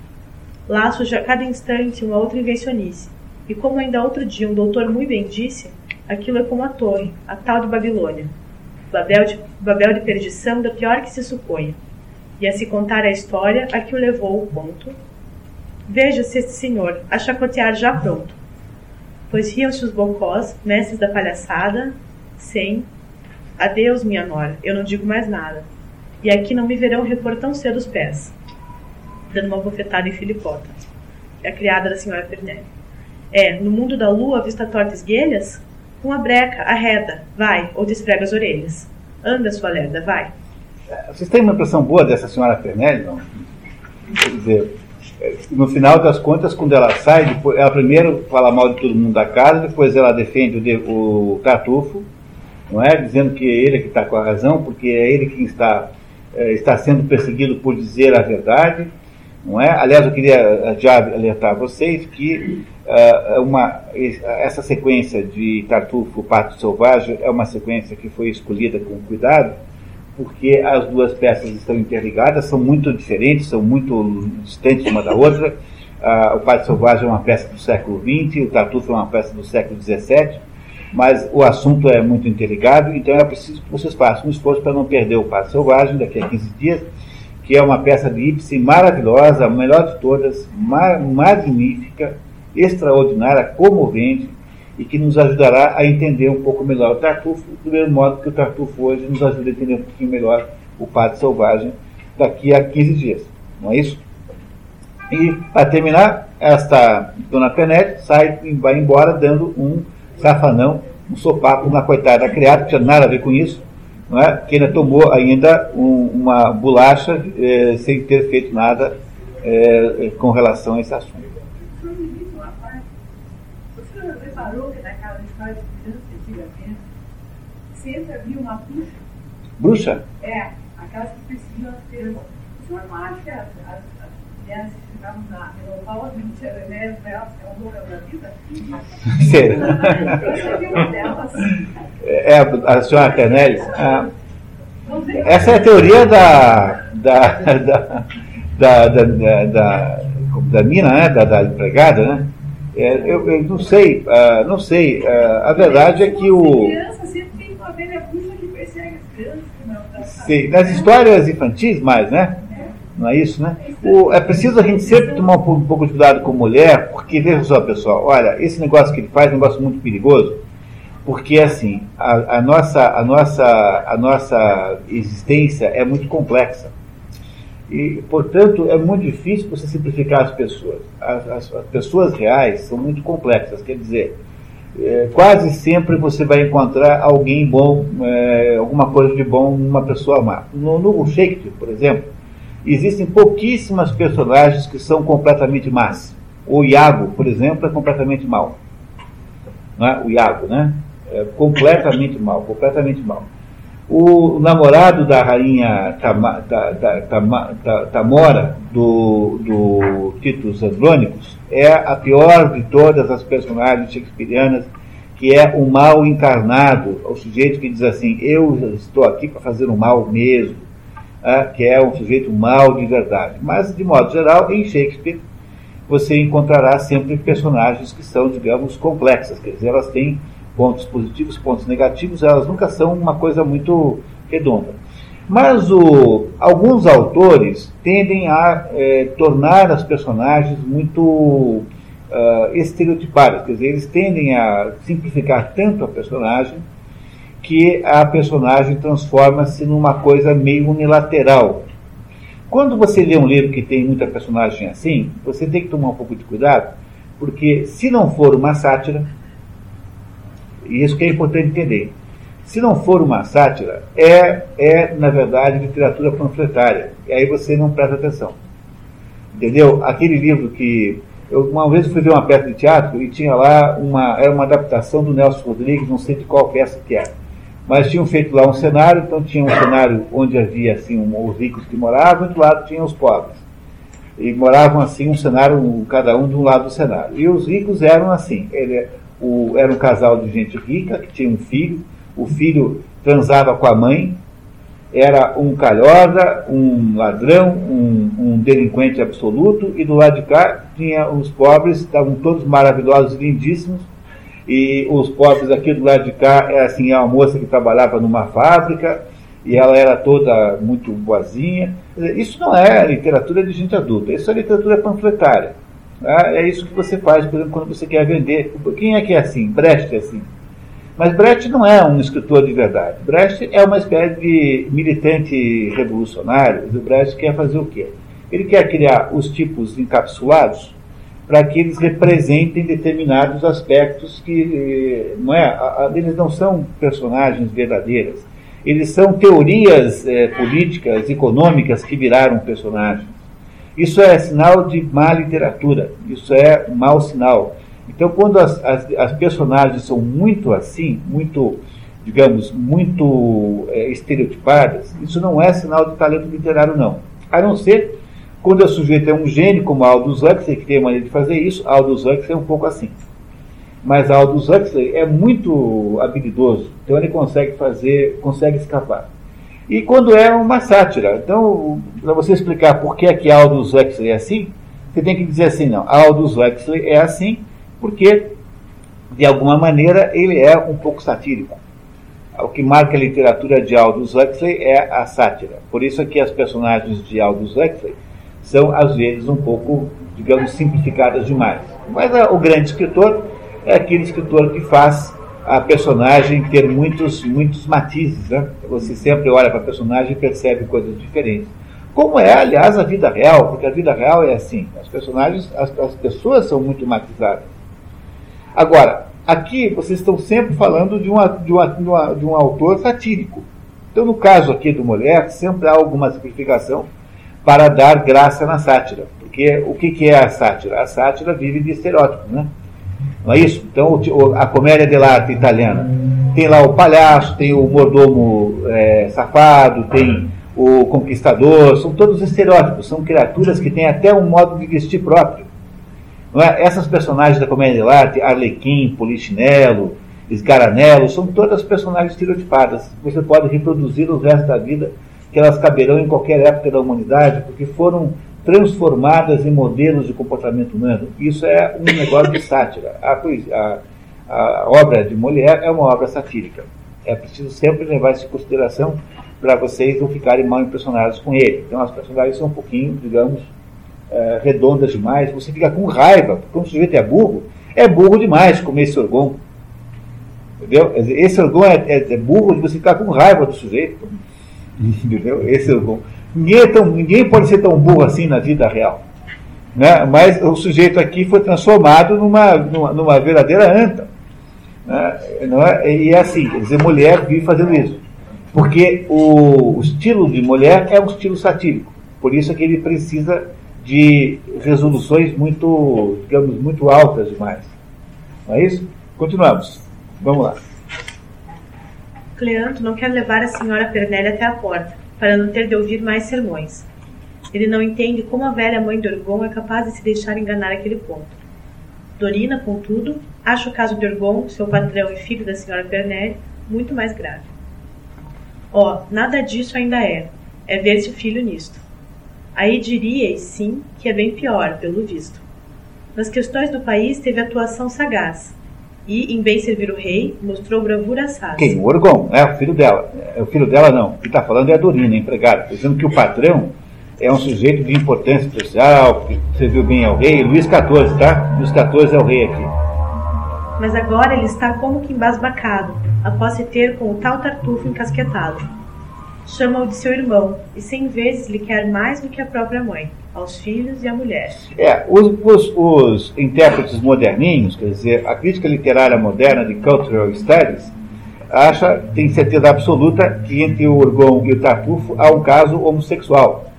Lá surge a cada instante uma outra invencionice, e como ainda outro dia um doutor muito bem disse, aquilo é como a torre, a tal de Babilônia. Babel de, Babel de perdição da pior que se suponha. E a se contar a história a que o levou o ponto. Veja-se este senhor, a chacotear já pronto pois riam-se os bocós, mestres da palhaçada, sem Adeus, minha nora, eu não digo mais nada. E aqui não me verão repor tão cedo os pés. Dando uma bofetada em Filipota, é a criada da senhora Pernelli. É, no mundo da lua, vista torta esguelhas? Uma breca, arreda, vai, ou te esfrega as orelhas. Anda, sua lerda, vai. Vocês têm uma impressão boa dessa senhora Pernelli, não? Quer dizer, no final das contas, quando ela sai, depois, ela primeiro fala mal de todo mundo da casa, depois ela defende o, o Tartufo, não é? dizendo que é ele que está com a razão, porque é ele que está, é, está sendo perseguido por dizer a verdade. Não é? Aliás, eu queria já alertar vocês que uh, uma, essa sequência de Tartufo, Pato Selvagem, é uma sequência que foi escolhida com cuidado, porque as duas peças estão interligadas, são muito diferentes, são muito distantes uma da outra. Ah, o Padre Selvagem é uma peça do século XX, o Tartufo é uma peça do século XVII, mas o assunto é muito interligado, então é preciso que vocês façam um esforço para não perder o Padre Selvagem daqui a 15 dias, que é uma peça de Ibsen maravilhosa, a melhor de todas, magnífica, extraordinária, comovente, e que nos ajudará a entender um pouco melhor o Tartufo, do mesmo modo que o Tartufo hoje nos ajuda a entender um pouquinho melhor o Padre Selvagem daqui a 15 dias. Não é isso? E, para terminar, esta Dona Penete sai e vai embora dando um safanão, um sopapo na coitada da criada, que tinha nada a ver com isso, é? que ainda tomou ainda um, uma bolacha eh, sem ter feito nada eh, com relação a esse assunto. sempre havia uma bruxa. Bruxa? É, aquelas que perseguiam as crianças. Isso é mágica, as, as, as mulheres na loucas da vida. Delas. É, a senhora Canelli. Ah, essa é a teoria da. da, da da, da, da, da, da mina, né? da, da empregada, né? É, eu, eu, não sei, uh, não sei. Uh, a verdade é que o. Sim, nas histórias infantis mais, né? Não é isso, né? O, é preciso a gente sempre tomar um, pouco de cuidado com mulher, porque veja só, pessoal, olha, esse negócio que ele faz é um negócio muito perigoso, porque assim, a, a, nossa, a, nossa, a nossa existência é muito complexa. E, portanto, é muito difícil você simplificar as pessoas. As, as, as pessoas reais são muito complexas, quer dizer, é, quase sempre você vai encontrar alguém bom, é, alguma coisa de bom numa pessoa má. No, no Shakespeare, por exemplo, existem pouquíssimas personagens que são completamente más. O Iago, por exemplo, é completamente. Não é? O Iago, né? É completamente mau, completamente mau. O namorado da rainha Tama, Tamora, do, do Titus Andrônicos, é a pior de todas as personagens shakespearianas, que é o mal encarnado, o sujeito que diz assim: Eu estou aqui para fazer o mal mesmo, ah, que é um sujeito mal de verdade. Mas, de modo geral, em Shakespeare, você encontrará sempre personagens que são, digamos, complexas, quer dizer, elas têm pontos positivos, pontos negativos, elas nunca são uma coisa muito redonda. Mas o, alguns autores tendem a é, tornar as personagens muito uh, estereotipadas, quer dizer, eles tendem a simplificar tanto a personagem que a personagem transforma-se numa coisa meio unilateral. Quando você lê um livro que tem muita personagem assim, você tem que tomar um pouco de cuidado, porque se não for uma sátira, e isso que é importante entender, se não for uma sátira, é, é na verdade literatura panfletária, e aí você não presta atenção. Entendeu? Aquele livro que eu, uma vez fui ver uma peça de teatro e tinha lá uma, era uma adaptação do Nelson Rodrigues, não sei de qual peça que era. Mas tinham feito lá um cenário, então tinha um cenário onde havia assim um, os ricos que moravam e do lado tinha os pobres. E moravam assim um cenário, cada um de um lado do cenário. E os ricos eram assim, ele, o, era um casal de gente rica que tinha um filho, o filho transava com a mãe, era um calhosa, um ladrão, um, um, delinquente absoluto, e do lado de cá tinha os pobres, estavam todos maravilhosos e lindíssimos, e os pobres aqui do lado de cá é assim, é uma moça que trabalhava numa fábrica, e ela era toda muito boazinha. Isso não é literatura de gente adulta, isso é literatura panfletária. Tá? É isso que você faz, por exemplo, quando você quer vender. Quem é que é assim? Brecht é assim. Mas Brecht não é um escritor de verdade. Brecht é uma espécie de militante revolucionário. O Brecht quer fazer o quê? Ele quer criar os tipos encapsulados para que eles representem determinados aspectos que não é, eles não são personagens verdadeiras. Eles são teorias é, políticas, econômicas que viraram personagens. Isso é sinal de má literatura. Isso é um mau sinal. Então, quando as, as, as personagens são muito assim, muito, digamos, muito é, estereotipadas, isso não é sinal de talento literário, não. A não ser quando o sujeito é um gênio, como Aldous Huxley, que tem a maneira de fazer isso, Aldous Huxley é um pouco assim. Mas Aldous Huxley é muito habilidoso, então ele consegue fazer, consegue escapar. E quando é uma sátira, então, para você explicar por que é que Aldous Huxley é assim, você tem que dizer assim, não, Aldous Huxley é assim, porque, de alguma maneira, ele é um pouco satírico. O que marca a literatura de Aldous Huxley é a sátira. Por isso é que as personagens de Aldous Huxley são, às vezes, um pouco, digamos, simplificadas demais. Mas a, o grande escritor é aquele escritor que faz a personagem ter muitos, muitos matizes. Né? Você sempre olha para a personagem e percebe coisas diferentes. Como é, aliás, a vida real, porque a vida real é assim: as personagens, as, as pessoas são muito matizadas. Agora, aqui vocês estão sempre falando de, uma, de, uma, de, uma, de um autor satírico. Então, no caso aqui do Mulher, sempre há alguma simplificação para dar graça na sátira. Porque o que, que é a sátira? A sátira vive de estereótipos, né? Não é isso? Então, a comédia dell'arte italiana tem lá o palhaço, tem o mordomo é, safado, tem o conquistador, são todos estereótipos, são criaturas que têm até um modo de vestir próprio. É? Essas personagens da comédia de arte, Arlequim, Polichinelo, Esgaranello, são todas personagens estereotipadas. Você pode reproduzir o resto da vida, que elas caberão em qualquer época da humanidade, porque foram transformadas em modelos de comportamento humano. Isso é um negócio de sátira. A, a, a obra de Molière é uma obra satírica. É preciso sempre levar isso em consideração para vocês não ficarem mal impressionados com ele. Então, as personagens são um pouquinho, digamos, é, redondas demais, você fica com raiva, porque um sujeito é burro, é burro demais comer esse orgão. Entendeu? Esse orgão é, é, é burro de você ficar com raiva do sujeito. Entendeu? Esse orgão. Ninguém, é tão, ninguém pode ser tão burro assim na vida real. Né? Mas o sujeito aqui foi transformado numa, numa, numa verdadeira anta. Né? Não é? E é assim, quer dizer, mulher vive fazendo isso. Porque o, o estilo de mulher é um estilo satírico. Por isso é que ele precisa de resoluções muito, digamos, muito altas demais. Não é isso? Continuamos. Vamos lá. Cleanto não quer levar a senhora Pernelle até a porta, para não ter de ouvir mais sermões. Ele não entende como a velha mãe de Orgon é capaz de se deixar enganar aquele ponto. Dorina, contudo, acha o caso de Orgon, seu patrão e filho da senhora Pernelle, muito mais grave. Oh, nada disso ainda é. É ver-se o filho nisto. Aí diríeis, sim, que é bem pior, pelo visto. Nas questões do país teve atuação sagaz, e, em bem servir o rei, mostrou bravura assaz. Quem? O Orgon, é o filho dela. É o filho dela não. O que está falando é a Dorina, empregada. Dizendo que o patrão é um sujeito de importância especial, que serviu bem ao rei. Luís XIV, tá? Luís XIV é o rei aqui. mas agora ele está como que embasbacado, após se ter com o tal Tartufo encasquetado. Chama-o de seu irmão, e cem vezes lhe quer mais do que a própria mãe, aos filhos e à mulher. É, os, os, os intérpretes moderninhos, quer dizer, a crítica literária moderna de Cultural Studies, acha, tem certeza absoluta que entre o Orgon e o Tartufo há um caso homossexual.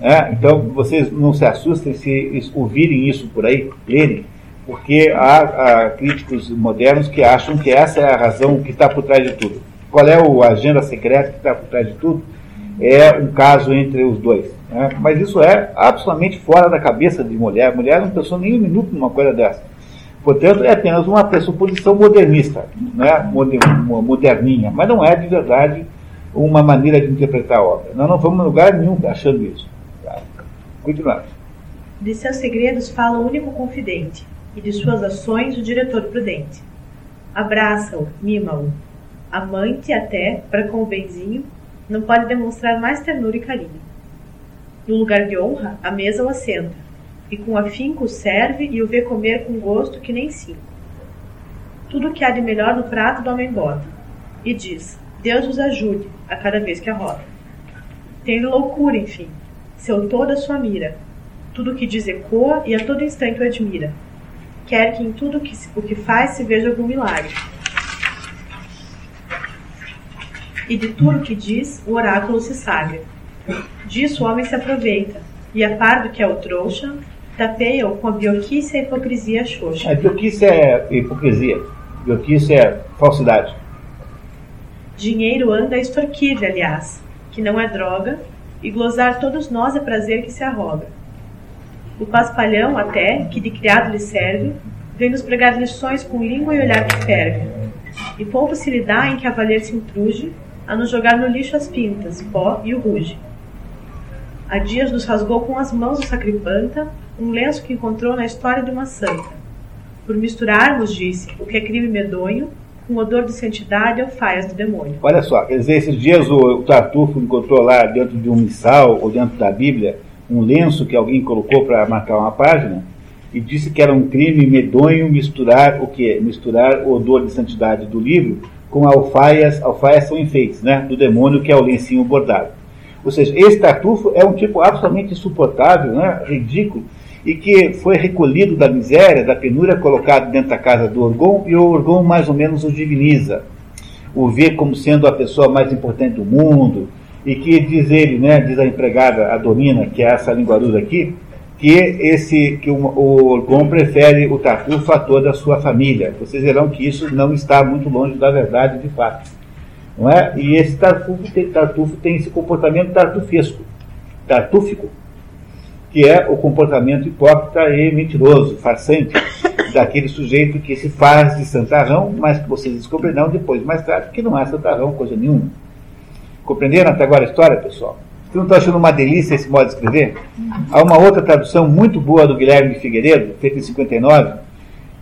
É, então, vocês não se assustem se ouvirem isso por aí, lerem, porque há, há, críticos modernos que acham que essa é a razão que está por trás de tudo. Qual é a agenda secreta que está por trás de tudo? É um caso entre os dois. Né? Mas isso é absolutamente fora da cabeça de mulher. Mulher não pensou nem um minuto numa coisa dessa. Portanto, é apenas uma pressuposição modernista, né? moderninha, mas não é de verdade uma maneira de interpretar a obra. Nós não vamos a lugar nenhum achando isso. Continuamos. De seus segredos fala o único confidente, e de suas ações o diretor prudente. Abraça-o, mima-o. Amante até, para com o benzinho, não pode demonstrar mais ternura e carinho. No lugar de honra, a mesa o assenta, e com afinco serve e o vê comer com gosto que nem cinco. Tudo que há de melhor no prato do homem bota, e diz, Deus os ajude, a cada vez que arroda. Tem loucura, enfim, seu toda sua mira. Tudo o que diz ecoa e a todo instante o admira. Quer que em tudo que, o que faz se veja algum milagre. E de tudo que diz, o oráculo se sagra. Disso o homem se aproveita, e a par do que é o trouxa, tapeia-o com a bioquice e a hipocrisia xoxa. A bioquice é hipocrisia, bioquice é falsidade. Dinheiro anda a extorquir aliás, que não é droga, e glosar todos nós é prazer que se arroga. O paspalhão, até, que de criado lhe serve, vem nos pregar lições com língua e olhar que ferve. E pouco se lhe dá em que a valer se intruge, a nos jogar no lixo as pintas, pó e o ruge. Há dias nos rasgou com as mãos o sacripanta um lenço que encontrou na história de uma santa. Por misturarmos, disse, o que é crime medonho, com odor de santidade ou faias do demônio. Olha só, quer dizer, esses dias o Tartufo encontrou lá dentro de um missal ou dentro da Bíblia um lenço que alguém colocou para marcar uma página e disse que era um crime medonho misturar o que? Misturar o odor de santidade do livro com alfaias, alfaias são enfeites, né? Do demônio que é o lencinho bordado. Ou seja, esse tartufo é um tipo absolutamente insuportável, né? ridículo, e que foi recolhido da miséria, da penúria, colocado dentro da casa do Orgon, e o Orgon mais ou menos o diviniza, o vê como sendo a pessoa mais importante do mundo, e que diz ele, né, diz a empregada, a Domina, que é essa linguaruda aqui, que esse que o, o Orgon prefere o Tartufo a toda a sua família. Vocês verão que isso não está muito longe da verdade de fato. Não é? E esse Tartufo tem, Tartufo tem esse comportamento tartufesco, tartúfico, que é o comportamento hipócrita e mentiroso, farsante, daquele sujeito que se faz de santarrão, mas que vocês descobrirão depois, mais tarde, que não é santarrão, coisa nenhuma. Compreenderam até agora a história, pessoal? Vocês não estão achando uma delícia esse modo de escrever? Há uma outra tradução muito boa do Guilherme Figueiredo, feita em 59,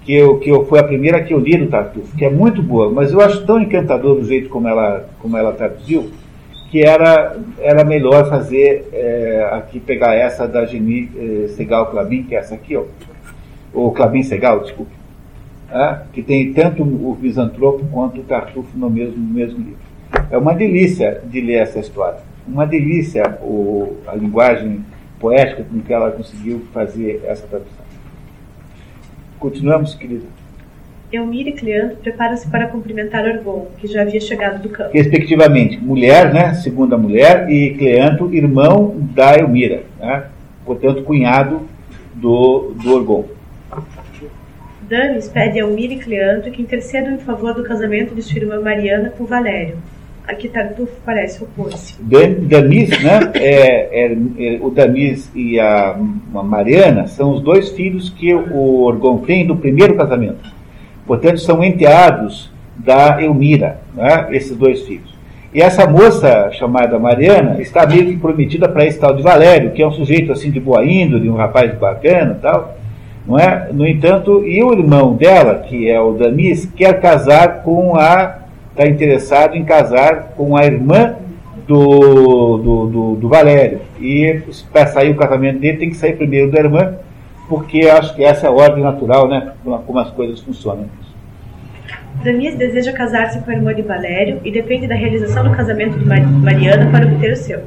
que, eu, que eu, foi a primeira que eu li do Tartufo, que é muito boa, mas eu acho tão encantador o jeito como ela, como ela traduziu, que era, era melhor fazer é, aqui, pegar essa da Geni é, Segal Clabin, que é essa aqui, ó, ou Clabin Segal, desculpe, é, que tem tanto o Misantropo quanto o Tartufo no mesmo, no mesmo livro. É uma delícia de ler essa história, uma delícia o, a linguagem poética com que ela conseguiu fazer essa tradução. Continuamos, querida. Elmira e Cleandro preparam-se para cumprimentar Orgon, que já havia chegado do campo. Respectivamente, mulher, né, segunda mulher, e Cleandro, irmão da Elmira, né, portanto, cunhado do, do Orgon. Damis pede a Elmira e Cleandro que intercedam em favor do casamento de sua irmã Mariana com Valério. Aqui Tartufo parece opor-se. Damis, né, é, é, é, o Damis e a, a Mariana são os dois filhos que o Orgon tem do primeiro casamento Portanto, são enteados da Elmira, né, esses dois filhos. E essa moça chamada Mariana está meio que prometida para esse tal de Valério, que é um sujeito assim de boa índole, um rapaz bacana tal. Não é? No entanto, e o irmão dela, que é o Danis, quer casar com a. está interessado em casar com a irmã do, do, do, do Valério. E para sair o casamento dele tem que sair primeiro da irmã porque acho que essa é a ordem natural, né? Como as coisas funcionam. Damias deseja casar-se com a irmã de Valério e depende da realização do casamento de Mariana para obter o seu.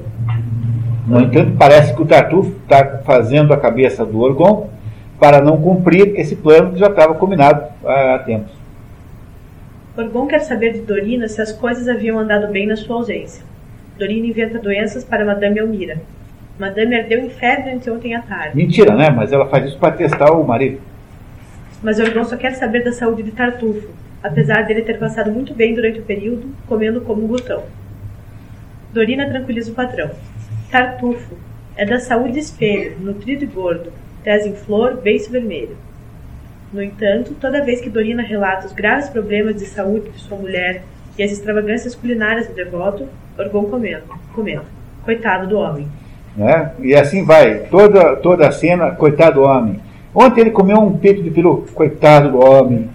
No entanto, parece que o Tartufo está fazendo a cabeça do Orgon para não cumprir esse plano que já estava combinado há tempos. Orgon quer saber de Dorina se as coisas haviam andado bem na sua ausência. Dorina inventa doenças para Madame Elmira. Madame ardeu em febre anteontem à tarde. Mentira, né? Mas ela faz isso para testar o marido. Mas Orgon só quer saber da saúde de Tartufo, apesar dele ter passado muito bem durante o período, comendo como um glutão. Dorina tranquiliza o patrão. Tartufo é da saúde espelho, nutrido e gordo, tez em flor, beiço vermelho. No entanto, toda vez que Dorina relata os graves problemas de saúde de sua mulher e as extravagâncias culinárias do devoto, Orgon comenta, comenta coitado do homem. É? E assim vai, toda, toda a cena, coitado do homem. Ontem ele comeu um peito de peru, coitado do homem.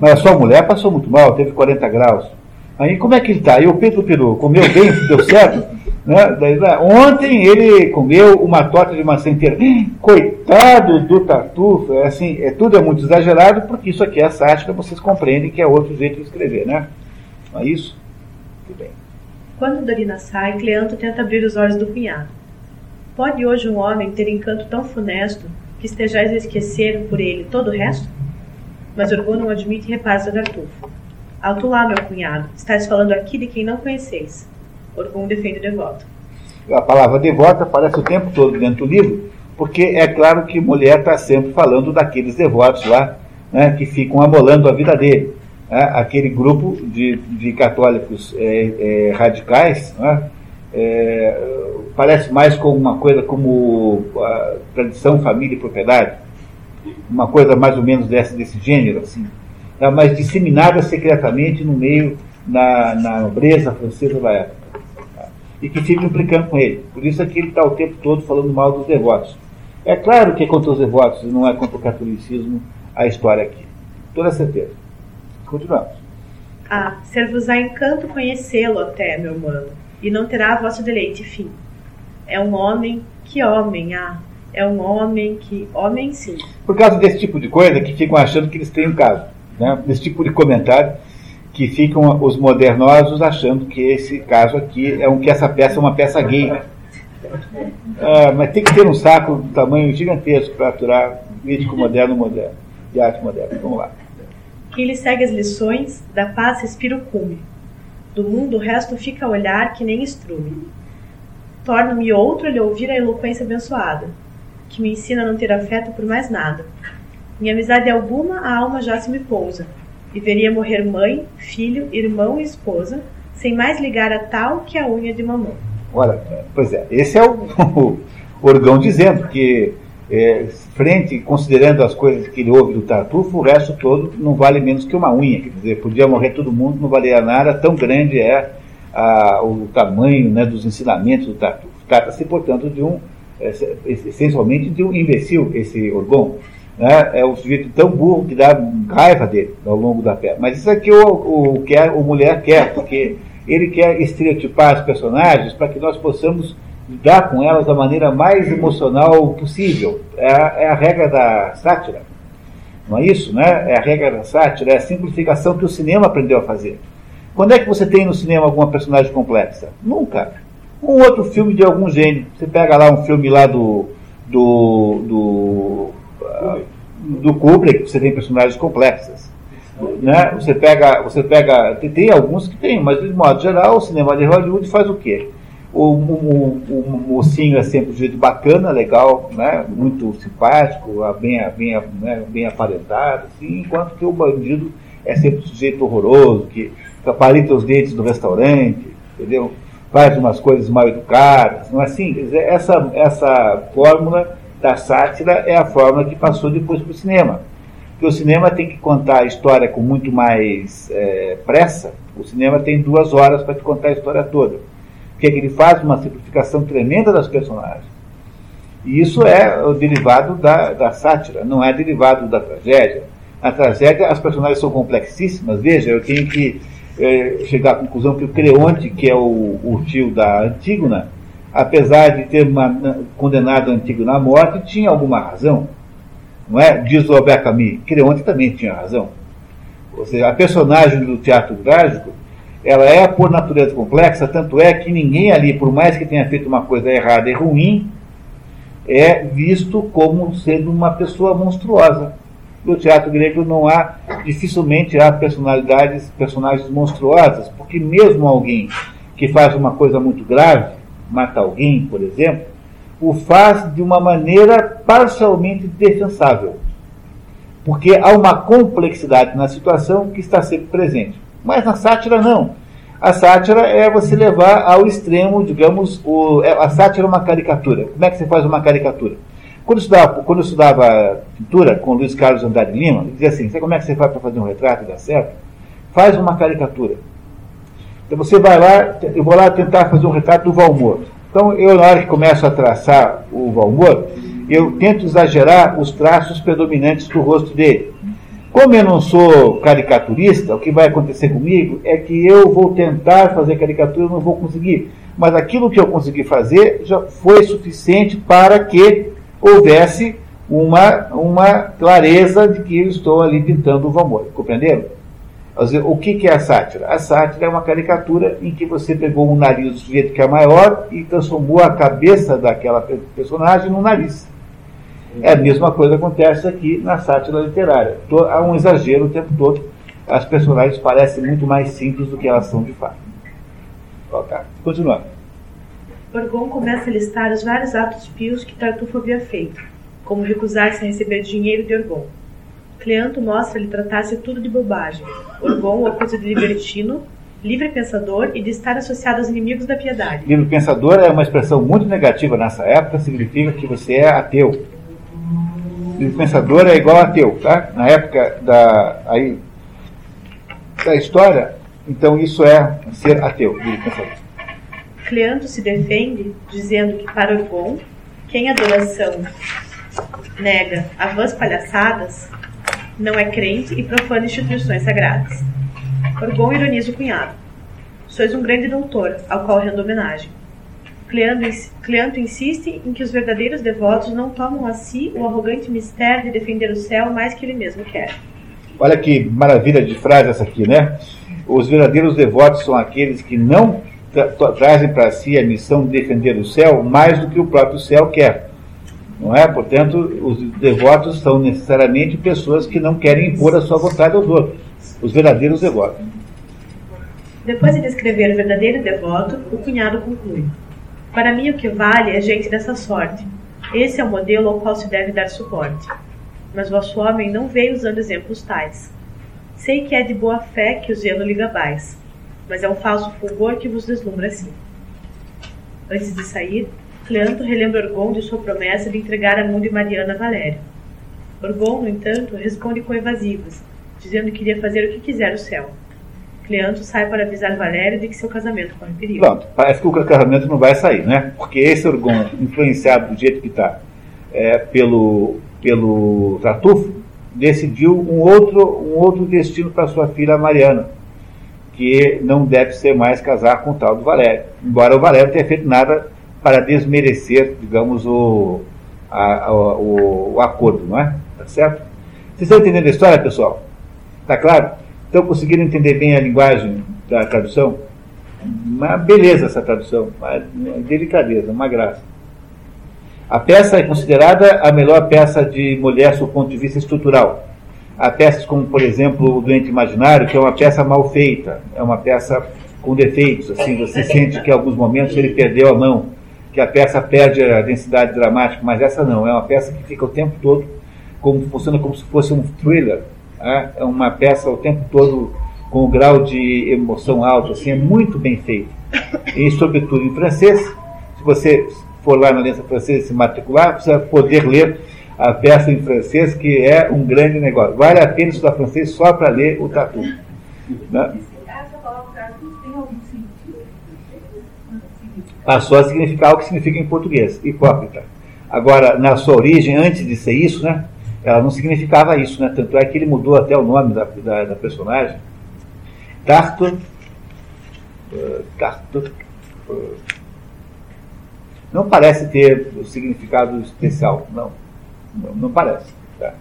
Mas a sua mulher passou muito mal, teve 40 graus. Aí como é que ele está? E o Pedro Peru comeu bem, deu certo? Né? Daí, ontem ele comeu uma torta de maçã inteira. [GASPS] Coitado do tartufo, é assim, é, tudo é muito exagerado, porque isso aqui é sátira, vocês compreendem que é outro jeito de escrever, né? Não é isso? Tudo bem. Quando Dorina sai, Cleanto tenta abrir os olhos do cunhado. Pode hoje um homem ter encanto tão funesto que estejais a esquecer por ele todo o resto? mas Orgon não admite reparos a Tartufo. Alto lá, meu cunhado, estás falando aqui de quem não conheceis. Orgon defende o devoto. A palavra devota aparece o tempo todo dentro do livro, porque é claro que mulher está sempre falando daqueles devotos lá, né, que ficam amolando a vida dele. Né, aquele grupo de, de católicos é, é, radicais né, é, parece mais com uma coisa como a tradição, família e propriedade uma coisa mais ou menos desse, desse gênero, assim, tá? mas disseminada secretamente no meio, na, na nobreza francesa da época. E que fica implicando com ele. Por isso é que ele está o tempo todo falando mal dos devotos. É claro que é contra os devotos, não é contra o catolicismo a história aqui. Toda certeza. Continuamos. Ah, ser-vos-á encanto conhecê-lo até, meu mano, e não terá vosso deleite fim. É um homem, que homem, ah, é um homem que. Homem sim. Por causa desse tipo de coisa que ficam achando que eles têm um caso. Né? Desse tipo de comentário que ficam os modernosos achando que esse caso aqui é um que essa peça é uma peça gay. Ah, mas tem que ter um saco de tamanho gigantesco para aturar mítico moderno moderno, de arte moderna. Vamos lá. Quem lhe segue as lições, da paz respira o cume. Do mundo o resto fica a olhar que nem estrume. Torna-me outro lhe ouvir a eloquência abençoada que me ensina a não ter afeto por mais nada. Em amizade alguma, a alma já se me pousa, e veria morrer mãe, filho, irmão e esposa, sem mais ligar a tal que a unha de mamão. Olha, pois é, esse é o, [LAUGHS] o Orgão dizendo que, é, frente, considerando as coisas que ele ouve do Tartufo, o resto todo não vale menos que uma unha. Quer dizer, podia morrer todo mundo, não valia nada, tão grande é a, o tamanho né, dos ensinamentos do Tartufo. Trata-se, portanto, de um essencialmente de um imbecil, esse Orgon. Né? É um sujeito tão burro que dá raiva dele ao longo da peça. Mas isso aqui o, o que a, mulher quer, porque ele quer estereotipar as personagens para que nós possamos lidar com elas da maneira mais emocional possível. É a, é a regra da sátira. Não é isso, né? É a regra da sátira, é a simplificação que o cinema aprendeu a fazer. Quando é que você tem no cinema alguma personagem complexa? Nunca um outro filme de algum gênero. Você pega lá um filme lá do. do. do, do Kubrick, você tem personagens complexas. Né? Você pega. Você pega. Tem, tem, alguns que tem, mas de modo geral o cinema de Hollywood faz o quê? O, o, o, o mocinho é sempre um jeito bacana, legal, né? muito simpático, bem, bem, né? bem aparentado, assim, enquanto que o bandido é sempre um sujeito horroroso, que aparenta os dentes do restaurante, entendeu? faz umas coisas mal educadas, não é assim? Essa, essa fórmula da sátira é a fórmula que passou depois para o cinema. Porque o cinema tem que contar a história com muito mais é, pressa. O cinema tem duas horas para te contar a história toda. O que é que ele faz? Uma simplificação tremenda das personagens. E isso é o derivado da, da sátira, não é derivado da tragédia. Na tragédia, as personagens são complexíssimas. Veja, eu tenho que é, chegar à conclusão que o Creonte, que é o, o tio da Antígona, apesar de ter uma, condenado a Antígona à morte, tinha alguma razão. Não é? Diz o Albert Camus. Creonte também tinha razão. Ou seja, a personagem do teatro trágico, ela é por natureza complexa, tanto é que ninguém ali, por mais que tenha feito uma coisa errada e ruim, é visto como sendo uma pessoa monstruosa. No teatro grego não há, dificilmente há personalidades, personagens monstruosas, porque mesmo alguém que faz uma coisa muito grave, mata alguém, por exemplo, o faz de uma maneira parcialmente defensável. Porque há uma complexidade na situação que está sempre presente. Mas na sátira, não. A sátira é você levar ao extremo, digamos, o, é, a sátira é uma caricatura. Como é que você faz uma caricatura? Quando eu estudava, quando eu estudava pintura com Luiz Carlos Andrade Lima, ele dizia assim: Sabe como é que você faz para fazer um retrato e dar certo? Faz uma caricatura. Então você vai lá, eu vou lá tentar fazer um retrato do Valmor. Então eu, na hora que começo a traçar o Valmor, eu tento exagerar os traços predominantes do rosto dele. Como eu não sou caricaturista, o que vai acontecer comigo é que eu vou tentar fazer caricatura e não vou conseguir. Mas aquilo que eu consegui fazer já foi suficiente para que houvesse uma, uma clareza de que eu estou ali pintando o Valmor. Compreenderam? O que, é a sátira? A sátira é uma caricatura em que você pegou um nariz do sujeito que é maior e transformou a cabeça daquela personagem num nariz. É a mesma coisa que acontece aqui na sátira literária. Há um exagero o tempo todo. As personagens parecem muito mais simples do que elas são de fato. Ok, continuando. Orgon começa a listar os vários atos pios que Tartufo havia feito, como recusar-se a receber dinheiro de Orgon Cleanto mostra-lhe tratar-se tudo de bobagem. Orgon o acusa de libertino, livre pensador e de estar associado aos inimigos da piedade. Livre pensador é uma expressão muito negativa nessa época, significa que você é ateu. Livre pensador é igual a ateu, tá? Na época da, aí, da história, então isso é ser ateu, livre pensador. Cleanto se defende dizendo que para Orgon, quem adoração nega a vãs palhaçadas, não é crente e profana instituições sagradas. Orgon ironiza o cunhado. Sois um grande doutor, ao qual rendo homenagem. Cleanto insiste em que os verdadeiros devotos não tomam a si o arrogante mistério de defender o céu mais que ele mesmo quer. Olha que maravilha de frase essa aqui, né? Os verdadeiros devotos são aqueles que não tra trazem para si a missão de defender o céu mais do que o próprio céu quer. Não é? Portanto, os devotos são necessariamente pessoas que não querem impor a sua vontade aos outros, os verdadeiros devotos. Depois de descrever o verdadeiro devoto, o cunhado conclui: Para mim, o que vale é gente dessa sorte. Esse é o modelo ao qual se deve dar suporte. Mas vosso homem não veio usando exemplos tais. Sei que é de boa fé que o zelo lhe gabais, mas é um falso fulgor que vos deslumbra assim. Antes de sair, Cleanto relembra Orgon de sua promessa de entregar a mão de Mariana a Valério. Orgon, no entanto, responde com evasivas, dizendo que iria fazer o que quiser o céu. Cleanto sai para avisar Valério de que seu casamento corre perigo. Pronto, parece que o casamento não vai sair, né? Porque esse Orgon, influenciado do jeito que está é, pelo, pelo Tartufo, decidiu um outro, um outro destino para sua filha Mariana, que não deve ser mais casar com o tal do Valério. Embora o Valério tenha feito nada para desmerecer, digamos, o, a, a, o, o, acordo, não é? Tá certo? Vocês estão entendendo a história, pessoal? Tá claro? Estão conseguindo entender bem a linguagem da tradução? Uma beleza essa tradução, uma delicadeza, uma graça. A peça é considerada a melhor peça de mulher do ponto de vista estrutural. Há peças como, por exemplo, O Doente Imaginário, que é uma peça mal feita, é uma peça com defeitos, assim, você sente que em alguns momentos ele perdeu a mão que a peça perde a densidade dramática, mas essa não, é uma peça que fica o tempo todo, como funciona como se fosse um thriller, né? é uma peça o tempo todo com um grau de emoção alto, assim, é muito bem feito. E sobretudo em francês, se você for lá na aliança francesa se matricular, vai poder ler a peça em francês, que é um grande negócio. Vale a pena estudar francês só para ler o tatu. Né? Passou a significar o que significa em português, hipócrita. Agora, na sua origem, antes de ser isso, né, ela não significava isso, né? Tanto é que ele mudou até o nome da, da, da personagem. Tarto. Uh, Tarto. Uh, não parece ter o significado especial, não. Não, não parece. Tá.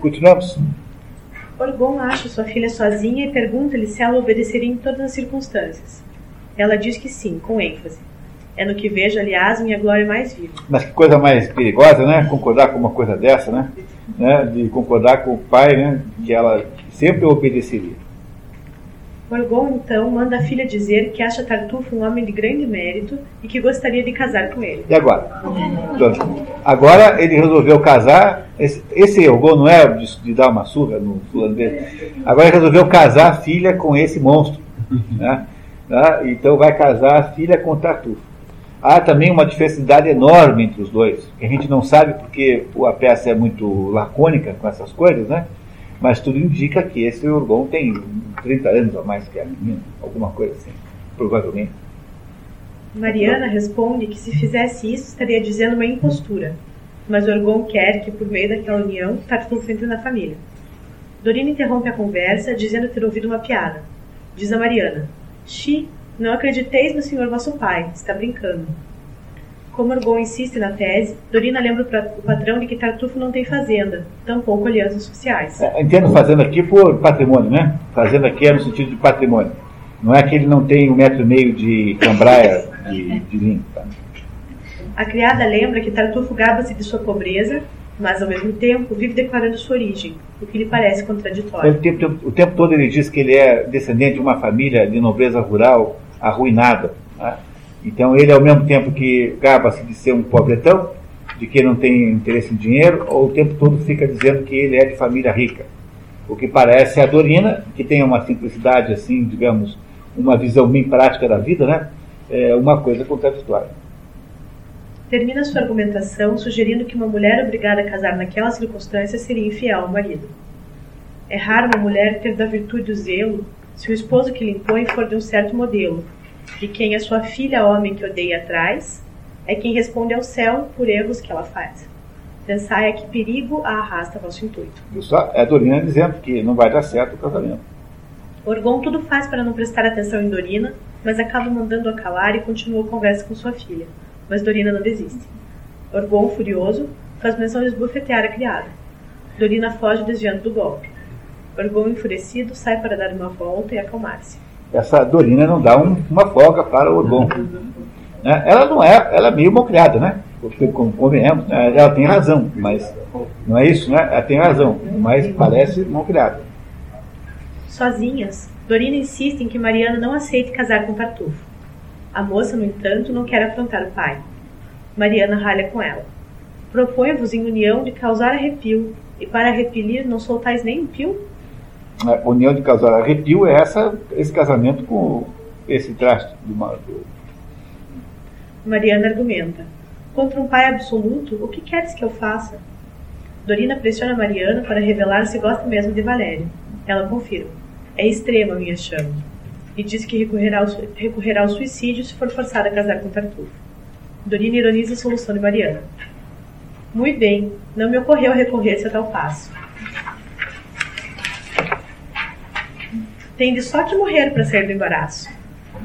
Continuamos? Orgon acha sua filha sozinha e pergunta-lhe se ela obedeceria em todas as circunstâncias. Ela diz que sim, com ênfase. É no que vejo, aliás, minha glória mais viva. Mas que coisa mais perigosa, né? Concordar com uma coisa dessa, né? né? De concordar com o pai, né? Que ela sempre obedeceria. Orgon, então, manda a filha dizer que acha Tartufo um homem de grande mérito e que gostaria de casar com ele. E agora? Então, agora ele resolveu casar. Esse, esse não é de, de, dar uma surra no fulano dele. Agora ele resolveu casar a filha com esse monstro. Né? Tá? Então vai casar a filha com Tartufo. Há também uma diversidade enorme entre os dois, que a gente não sabe porque a peça é muito lacônica com essas coisas, né? Mas tudo indica que esse Orgon tem 30 anos ou mais que a menina, alguma coisa assim, provavelmente. Mariana responde que se fizesse isso estaria dizendo uma impostura, mas Orgon quer que, por meio daquela união, Tartufo entre na família. Dorina interrompe a conversa, dizendo ter ouvido uma piada. Diz a Mariana: Xi, não acrediteis no senhor vosso pai, está brincando. Como Orgon insiste na tese, Dorina lembra o patrão de que Tartufo não tem fazenda, tampouco alianças sociais. É, entendo fazenda aqui por patrimônio, né? Fazenda aqui é no sentido de patrimônio. Não é que ele não tem um metro e meio de cambraia de, de. Tá? A criada lembra que Tartufo gaba-se de sua pobreza, mas ao mesmo tempo vive declarando sua origem, o que lhe parece contraditório. O tempo, o tempo todo ele diz que ele é descendente de uma família de nobreza rural arruinada. Né? Então ele, ao mesmo tempo que gaba-se de ser um pobretão, de que não tem interesse em dinheiro, ou o tempo todo fica dizendo que ele é de família rica. O que parece a Dorina, que tem uma simplicidade assim, digamos, uma visão bem prática da vida, né? É uma coisa contraditória. Termina sua argumentação sugerindo que uma mulher obrigada a casar naquelas circunstâncias seria infiel ao marido. É raro uma mulher ter da virtude o zelo se o esposo que lhe impõe for de um certo modelo, de quem a sua filha homem que odeia atrás, é quem responde ao céu por erros que ela faz. Pensai a que perigo a arrasta vosso intuito. Só é Dorina dizendo que não vai dar certo o casamento. Orgon tudo faz para não prestar atenção em Dorina, mas acaba mandando-a calar e continua a conversa com sua filha. Mas Dorina não desiste. Orgon, furioso, faz menção de esbofetear a criada. Dorina foge desviando do golpe. Orgon, enfurecido, sai para dar uma volta e acalmar-se essa Dorina não dá um, uma folga para o Orgon. Né? Ela não é, ela é meio malcriada, né? Porque, convenhamos, né? ela tem razão, mas não é isso, né? Ela tem razão, mas parece malcriada. Sozinhas, Dorina insiste em que Mariana não aceite casar com Tartufo. A moça, no entanto, não quer afrontar o pai. Mariana ralha com ela. Propõe-vos em união de causar arrepio, e para repelir não soltais nem um pio? a união de casal arrepio é essa, esse casamento com esse traste do, do Mariana argumenta. Contra um pai absoluto, o que queres que eu faça? Dorina pressiona Mariana para revelar se gosta mesmo de Valério. Ela confirma. É extrema minha chama. E diz que recorrerá ao, recorrerá ao suicídio se for forçada a casar com Tartufo. Dorina ironiza a solução de Mariana. Muito bem, não me ocorreu recorrer-se a tal passo. Tende só que morrer para sair do embaraço.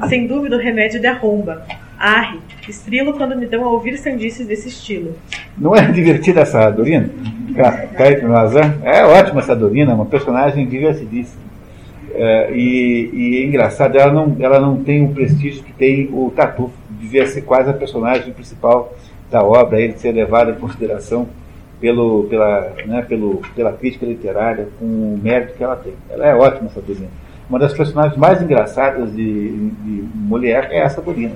Sem dúvida, o remédio de arromba. Arre, estrilo quando me dão a ouvir sandices desse estilo. Não é [LAUGHS] divertida essa Dorina? Caetano Lazan? É ótima essa Dorina, uma personagem divertidíssima. É, e, e é engraçado, ela não, ela não tem o prestígio que tem o Tatu. Devia ser quase a personagem principal da obra, ele ser levado em consideração pelo, pela, né, pelo, pela crítica literária, com o mérito que ela tem. Ela é ótima, essa Dorina. Uma das personagens mais engraçadas de, de mulher é essa Dorina.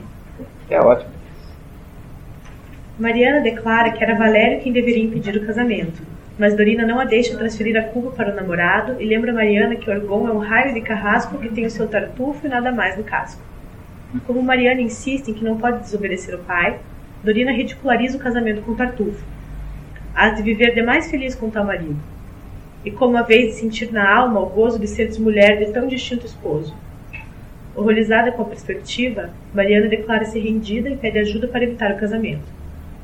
É ótimo. Mariana declara que era Valério quem deveria impedir o casamento, mas Dorina não a deixa transferir a culpa para o namorado e lembra Mariana que Orgon é um raio de carrasco que tem o seu tartufo e nada mais no casco. Como Mariana insiste em que não pode desobedecer o pai, Dorina ridiculariza o casamento com Tartufo. Há de viver demais feliz com tal marido e como a vez de sentir na alma o gozo de seres mulher de tão distinto esposo. Horrorizada com a perspectiva, Mariana declara-se rendida e pede ajuda para evitar o casamento.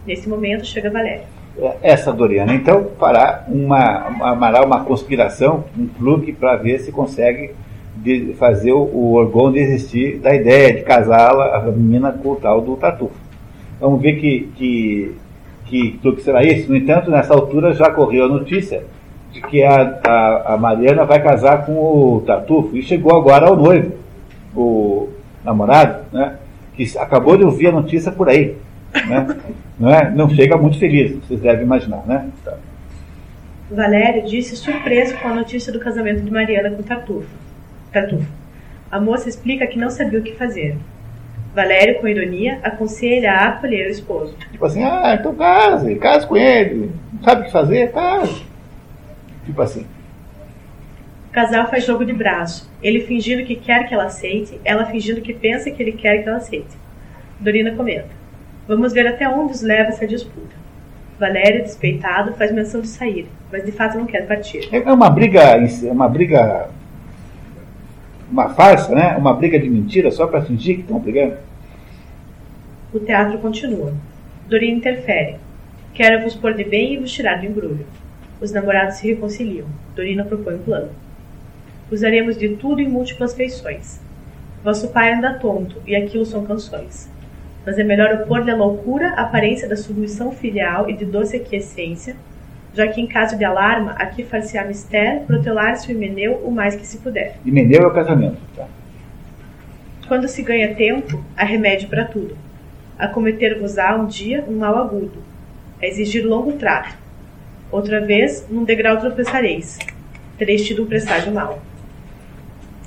Nesse momento chega Valéria. Essa Doriana, então, fará uma, amará uma conspiração, um clube, para ver se consegue de fazer o, Orgon desistir da ideia de casá-la, a menina, com o tal do Tatu. Vamos ver que, que que que será isso. No entanto, nessa altura já correu a notícia de que a, a, a Mariana vai casar com o Tartufo. E chegou agora ao noivo, o namorado, né? que acabou de ouvir a notícia por aí. Né? Não, é? não chega muito feliz, vocês devem imaginar. Né? Tá. Valério disse surpreso com a notícia do casamento de Mariana com Tartufo. Tartufo. A moça explica que não sabia o que fazer. Valério, com ironia, aconselha a acolher o esposo. Tipo assim, ah, então case, case com ele. Não sabe o que fazer? Case. Tipo assim. O casal faz jogo de braço. Ele fingindo que quer que ela aceite, ela fingindo que pensa que ele quer que ela aceite. Dorina comenta. Vamos ver até onde os leva essa disputa. Valério, despeitado, faz menção de sair, mas de fato não quer partir. É uma briga, é uma briga, uma farsa, né? Uma briga de mentira só para fingir que estão brigando. O teatro continua. Dorina interfere. Quero vos pôr de bem e vos tirar do embrulho. Os namorados se reconciliam. Dorina propõe um plano. Usaremos de tudo em múltiplas feições. Vosso pai anda tonto, e aquilo são canções mas é melhor opor-lhe a loucura a aparência da submissão filial e de doce aquiescência, já que em caso de alarma, aqui far-se-á mistério, protelar-se o Himeneu o mais que se puder. Himeneu é o casamento, tá? Quando se ganha tempo, há remédio para tudo. A cometer-vos-á um dia um mal agudo, a exigir longo trato. Outra vez, num degrau tropeçareis. Tereis tido um presságio mal.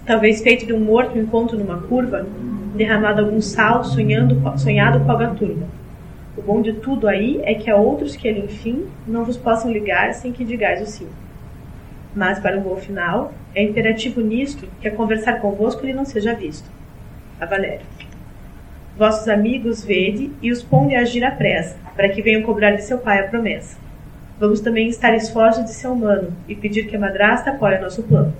Talvez feito de um morto encontro numa curva, derramado algum sal, sonhando, sonhado com a turma. O bom de tudo aí é que há outros que ele, enfim, não vos possam ligar sem que digais o sim. Mas, para um bom final, é imperativo nisto que a conversar convosco ele não seja visto. A Valéria. Vossos amigos vede e os ponde a agir à pressa, para que venham cobrar de seu pai a promessa. Vamos também estar esforços de ser humano e pedir que a madrasta apoie nosso plano.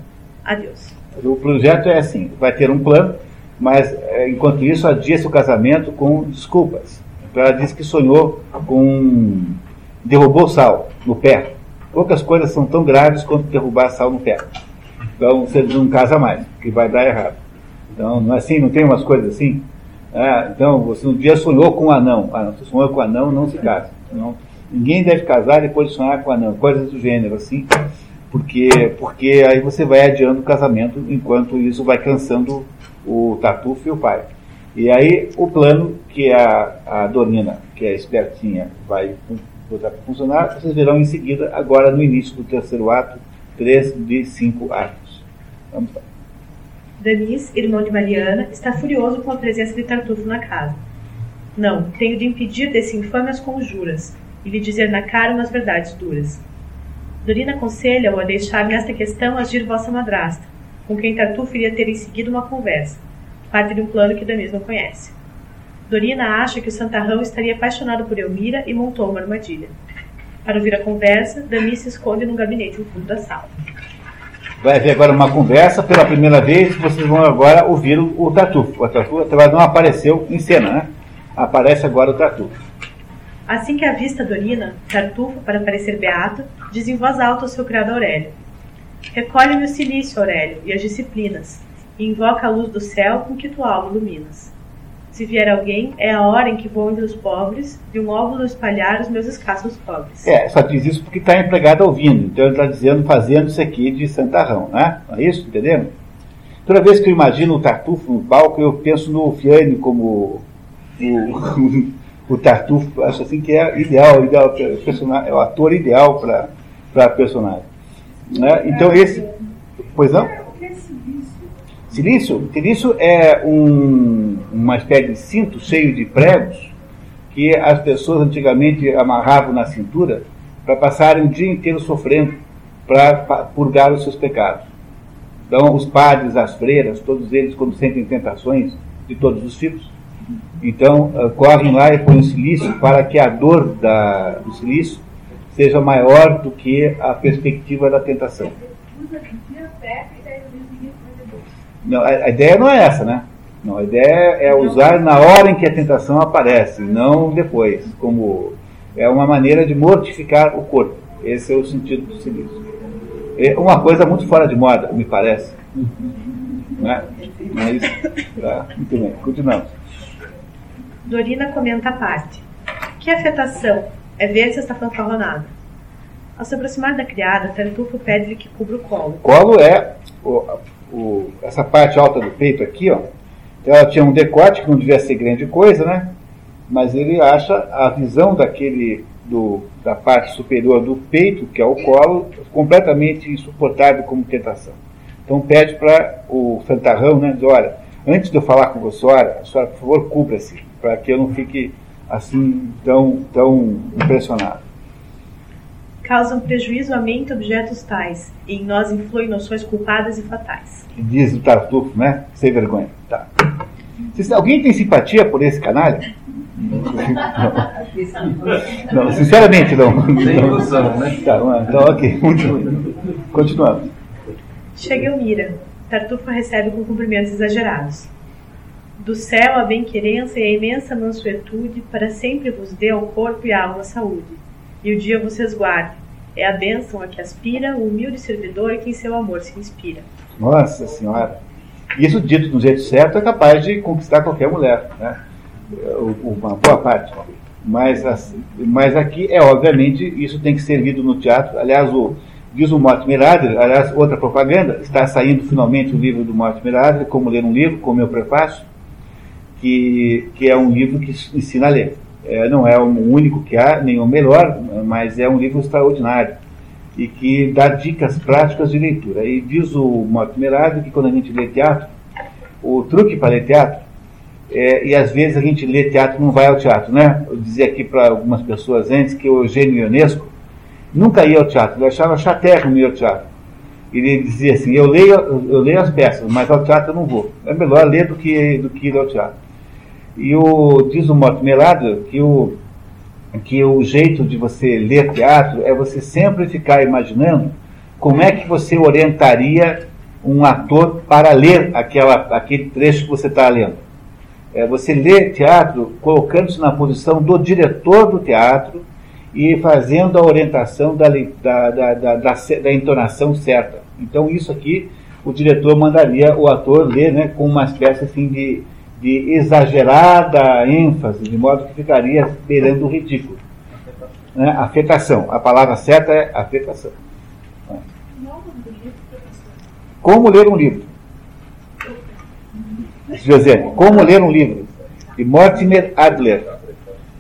Adeus. O projeto é assim: vai ter um plano, mas é, enquanto isso adia-se o casamento com desculpas. Então ela disse que sonhou com. derrubou sal no pé. Poucas coisas são tão graves quanto derrubar sal no pé. Então você não casa mais, que vai dar errado. Então não é assim, não tem umas coisas assim? Ah, então você um dia sonhou com um anão. Ah, você sonhou com um anão, não se casa. Não, ninguém deve casar depois de sonhar com um anão. Coisas do gênero assim. Porque, porque aí você vai adiando o casamento enquanto isso vai cansando o Tartufo e o pai. E aí o plano que a, a Dorina, que é espertinha, vai botar para funcionar, vocês verão em seguida, agora no início do terceiro ato, três de cinco atos. Vamos lá. Danis, irmão de Mariana, está furioso com a presença de Tartufo na casa. Não, tenho de impedir desse infame as conjuras e lhe dizer na cara umas verdades duras. Dorina aconselha-o a deixar nesta questão agir vossa madrasta, com quem Tartufo iria ter em seguida uma conversa, parte de um plano que Damis não conhece. Dorina acha que o Santarrão estaria apaixonado por Elmira e montou uma armadilha. Para ouvir a conversa, Damis se esconde num gabinete no fundo da sala. Vai haver agora uma conversa, pela primeira vez, vocês vão agora ouvir o, o Tartufo. O Tartufo até não apareceu em cena, né? Aparece agora o Tartufo. Assim que avista Dorina, Tartufo, para parecer beato, diz em voz alta ao seu criado Aurélio: Recolhe-me o silício, Aurélio, e as disciplinas, e invoca a luz do céu com que tua alma iluminas. Se vier alguém, é a hora em que vou entre os pobres, de um óvulo espalhar os meus escassos pobres. É, só diz isso porque está empregado ouvindo, então ele está dizendo, fazendo isso aqui de santarrão, né? Não é isso? Entendendo? Toda vez que eu imagino o Tartufo no palco, eu penso no Fiane como o, o [LAUGHS] Tartufo, acho assim que é ideal, ideal é o ator ideal para personagem. Né? Então esse. Pois não? Silício? Silício é um, uma espécie de cinto cheio de pregos que as pessoas antigamente amarravam na cintura para passarem o dia inteiro sofrendo para purgar os seus pecados. Então, os padres, as freiras, todos eles, quando sentem tentações de todos os tipos, então uh, correm lá e põem o silício para que a dor da, do silício seja maior do que a perspectiva da tentação. Não, a, a ideia não é essa, né? Não, a ideia é usar na hora em que a tentação aparece, não depois, como é uma maneira de mortificar o corpo. Esse é o sentido do silício. É uma coisa muito fora de moda, me parece. [LAUGHS] Né? Mas, tá, muito bem, continuamos. Dorina comenta a parte. Que afetação É ver se está fanfarronada. Ao se aproximar da criada, Tartufo pede-lhe que cubra o colo. Colo é o, o, essa parte alta do peito aqui, ó. Então ela tinha um decote que não devia ser grande coisa, né? Mas ele acha a visão daquele do, da parte superior do peito, que é o colo, completamente insuportável como tentação. Então pede para o santarrão, né? Diz, olha, antes de eu falar com você, olha, a senhora, por favor, cubra-se, para que eu não fique assim tão, tão impressionado. Causam prejuízo à mente objetos tais, e em nós influem noções culpadas e fatais. Diz o Tartufo, né? Sem vergonha. Tá. alguém tem simpatia por esse canalha? Não. [LAUGHS] não, sinceramente não. Sem ilusão, né? Tá, então, ok, continuamos. Chega Elmira. Tartufa recebe com cumprimentos exagerados. Do céu a bem-querença e a imensa mansuetude para sempre vos dê ao corpo e à alma saúde. E o dia vos resguarde. É a bênção a que aspira o humilde servidor que em seu amor se inspira. Nossa Senhora! Isso dito do jeito certo é capaz de conquistar qualquer mulher, né? Uma boa parte. Mas, mas aqui é obviamente isso tem que ser lido no teatro. Aliás, o, Diz o Mortimer Adler, aliás, outra propaganda, está saindo finalmente o livro do Mortimer Adler, Como Ler um Livro, com o meu prefácio, que, que é um livro que ensina a ler. É, não é o único que há, nem o melhor, mas é um livro extraordinário e que dá dicas práticas de leitura. E diz o Mortimer Adler que quando a gente lê teatro, o truque para ler teatro, é, e às vezes a gente lê teatro não vai ao teatro, né? Eu dizia aqui para algumas pessoas antes que o Eugênio Ionesco, nunca ia ao teatro, ele achava chatérrimo ir ao teatro. Ele dizia assim, eu leio, eu leio as peças, mas ao teatro eu não vou. É melhor ler do que, do que ir ao teatro. E o, diz o Mortimer Adler que o, que o jeito de você ler teatro é você sempre ficar imaginando como é que você orientaria um ator para ler aquela, aquele trecho que você está lendo. É você lê teatro colocando-se na posição do diretor do teatro, e fazendo a orientação da, da, da, da, da entonação certa. Então, isso aqui, o diretor mandaria o ator ler né, com uma espécie assim, de, de exagerada ênfase, de modo que ficaria beirando o ridículo. Né? Afetação. A palavra certa é afetação. Como ler um livro? José, como ler um livro? De Mortimer Adler.